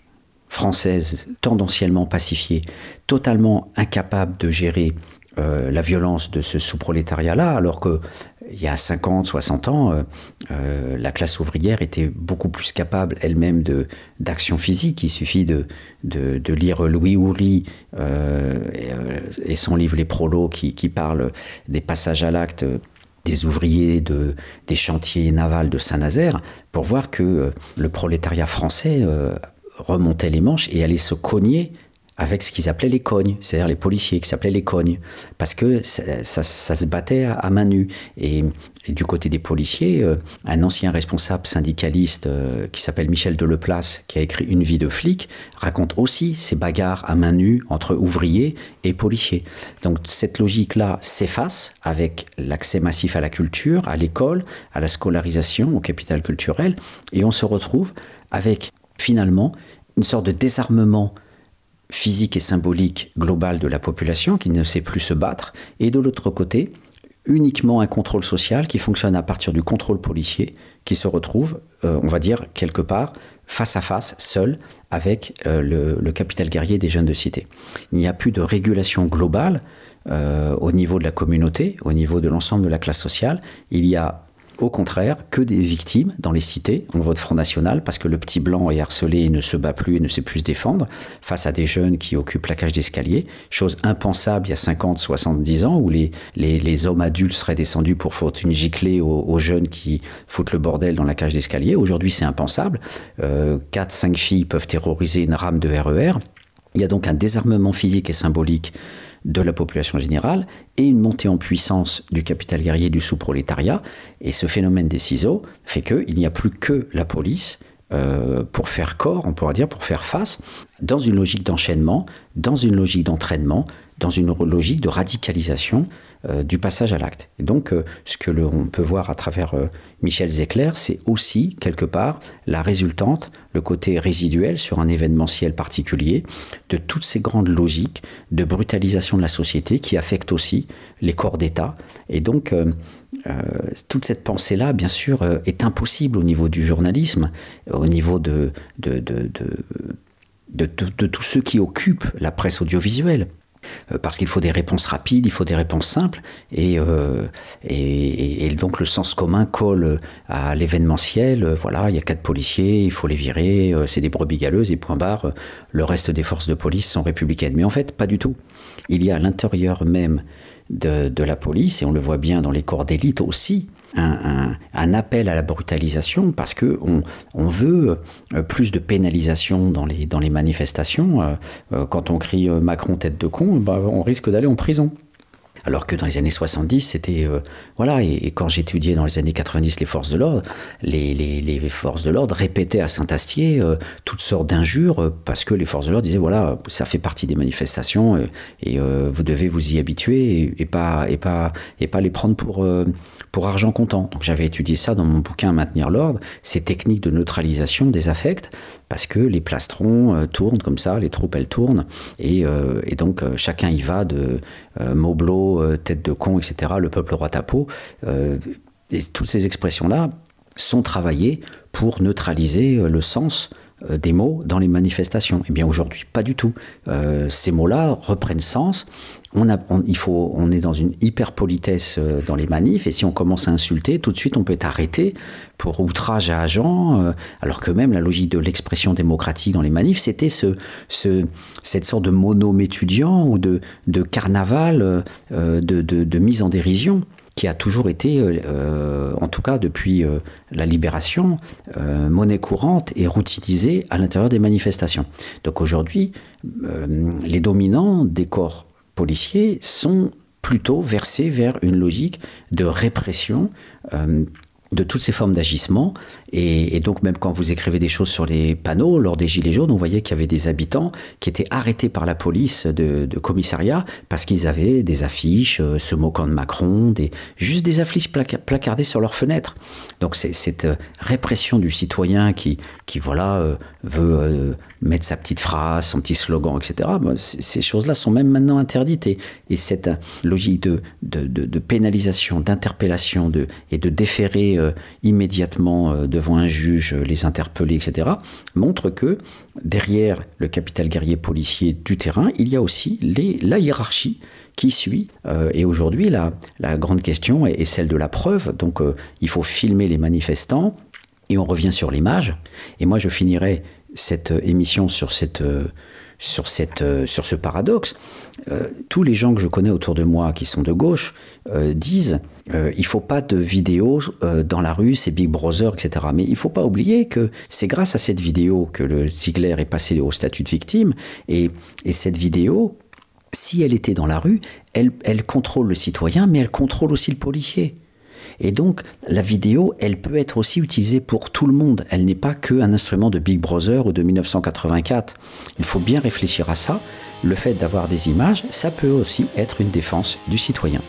française tendanciellement pacifiée, totalement incapable de gérer la violence de ce sous-prolétariat-là, alors que il y a 50, 60 ans, euh, euh, la classe ouvrière était beaucoup plus capable elle-même d'action physique. Il suffit de, de, lire Louis Houry euh, et, son livre Les Prolos qui, qui parle des passages à l'acte des ouvriers de, des chantiers navals de Saint-Nazaire pour voir que le prolétariat français remontait les manches et allait se cogner avec ce qu'ils appelaient les cognes, c'est-à-dire les policiers qui s'appelaient les cognes, parce que ça, se battait à, main nue. Et, du côté des policiers, euh, un ancien responsable syndicaliste euh, qui s'appelle Michel Deleplace, qui a écrit Une vie de flic, raconte aussi ces bagarres à main nue entre ouvriers et policiers. Donc cette logique-là s'efface avec l'accès massif à la culture, à l'école, à la scolarisation, au capital culturel, et on se retrouve avec finalement une sorte de désarmement physique et symbolique globale de la population qui ne sait plus se battre, et de l'autre côté, uniquement un contrôle social qui fonctionne à partir du contrôle policier, qui se retrouve, euh, on va dire, quelque part, face à face, seul, avec euh, le, capital guerrier des jeunes de cité. Il n'y a plus de régulation globale euh, au niveau de la communauté, au niveau de l'ensemble de la classe sociale. Il y a au contraire, que des victimes dans les cités. On vote Front National parce que le petit blanc est harcelé et ne se bat plus et ne sait plus se défendre face à des jeunes qui occupent la cage d'escalier. Chose impensable il y a 50, 70 ans où les, les, hommes adultes seraient descendus pour foutre une giclée aux, jeunes qui foutent le bordel dans la cage d'escalier. Aujourd'hui, c'est impensable. Euh, 4, 5 filles peuvent terroriser une rame de RER. E il y a donc un désarmement physique et symbolique de la population générale et une montée en puissance du capital guerrier du sous-prolétariat. Et ce phénomène des ciseaux fait qu'il n'y a plus que la police euh, pour faire corps, on pourra dire, pour faire face, dans une logique d'enchaînement, dans une logique d'entraînement, dans une logique de radicalisation du passage à l'acte. Et donc, euh, ce que l'on peut voir à travers euh, Michel Zecler, c'est aussi, quelque part, la résultante, le côté résiduel sur un événementiel particulier, de toutes ces grandes logiques de brutalisation de la société qui affectent aussi les corps d'État. Et donc, toute cette pensée-là, bien sûr, est impossible au niveau du journalisme, au niveau de, de, de, de, de tous ceux qui occupent la presse audiovisuelle. Euh, parce qu'il faut des réponses rapides, il faut des réponses simples, euh, et, et, donc le sens commun colle à l'événementiel. Voilà, il y a quatre policiers, il faut les virer, euh, c'est des brebis galeuses, et point barre, le reste des forces de police sont républicaines. Mais en fait, pas du tout. Il y a à l'intérieur même de la police, et on le voit bien dans les corps d'élite aussi, un, appel à la brutalisation parce que on, veut euh, plus de pénalisation dans les, manifestations. Euh, euh, quand on crie Macron tête de con, bah, on risque d'aller en prison. Alors que dans les années 70, c'était. voilà, et, quand j'étudiais dans les années 90 les forces de l'ordre, les, forces de l'ordre répétaient à Saint-Astier toutes sortes d'injures parce que les forces de l'ordre disaient voilà, ça fait partie des manifestations et, vous devez vous y habituer et, pas, et, pas, et pas les prendre pour pour argent comptant. Donc j'avais étudié ça dans mon bouquin Maintenir l'ordre, ces techniques de neutralisation des affects, parce que les plastrons euh, tournent comme ça, les troupes elles tournent, et, euh, donc euh, chacun y va de Moblo, tête de con, etc., le peuple roi tapeau. et toutes ces expressions-là sont travaillées pour neutraliser le sens des mots dans les manifestations. Eh bien aujourd'hui, pas du tout. ces mots-là reprennent sens on, a, il faut, on est dans une hyper politesse euh, dans les manifs, et si on commence à insulter, tout de suite on peut être arrêté pour outrage à agent, euh, alors que même la logique de l'expression démocratique dans les manifs, c'était ce, ce, cette sorte de monome étudiant ou de, de carnaval, euh, de, de, mise en dérision qui a toujours été, en tout cas depuis la libération, monnaie courante et routinisée à l'intérieur des manifestations. Donc aujourd'hui, les dominants des corps policiers sont plutôt versés vers une logique de répression euh, de toutes ces formes d'agissement. Et, donc même quand vous écrivez des choses sur les panneaux, lors des Gilets jaunes, on voyait qu'il y avait des habitants qui étaient arrêtés par la police de, commissariat parce qu'ils avaient des affiches euh, se moquant de Macron, juste des affiches placardées sur leurs fenêtres. Donc c'est cette euh, répression du citoyen qui, voilà, veut mettre sa petite phrase, son petit slogan, etc. ces choses-là sont même maintenant interdites. Et, cette logique de, de, pénalisation, d'interpellation de, et de déférer euh, immédiatement euh, devant un juge, euh, les interpeller, etc., montre que derrière le capital guerrier policier du terrain, il y a aussi les, la hiérarchie qui suit. et aujourd'hui, la, la, grande question est, celle de la preuve. Donc, il faut filmer les manifestants. Et on revient sur l'image. Et moi, je finirai cette émission sur, cette, sur, cette, sur ce paradoxe, euh, tous les gens que je connais autour de moi qui sont de gauche euh, disent euh, il faut pas de vidéos dans la rue, c'est Big Brother, etc. Mais il faut pas oublier que c'est grâce à cette vidéo que le Ziegler est passé au statut de victime. Et, et cette vidéo, si elle était dans la rue, elle, elle contrôle le citoyen, mais elle contrôle aussi le policier. Et donc, la vidéo, elle peut être aussi utilisée pour tout le monde. Elle n'est pas qu'un instrument de Big Brother ou de 1984. Il faut bien réfléchir à ça. Le fait d'avoir des images, ça peut aussi être une défense du citoyen.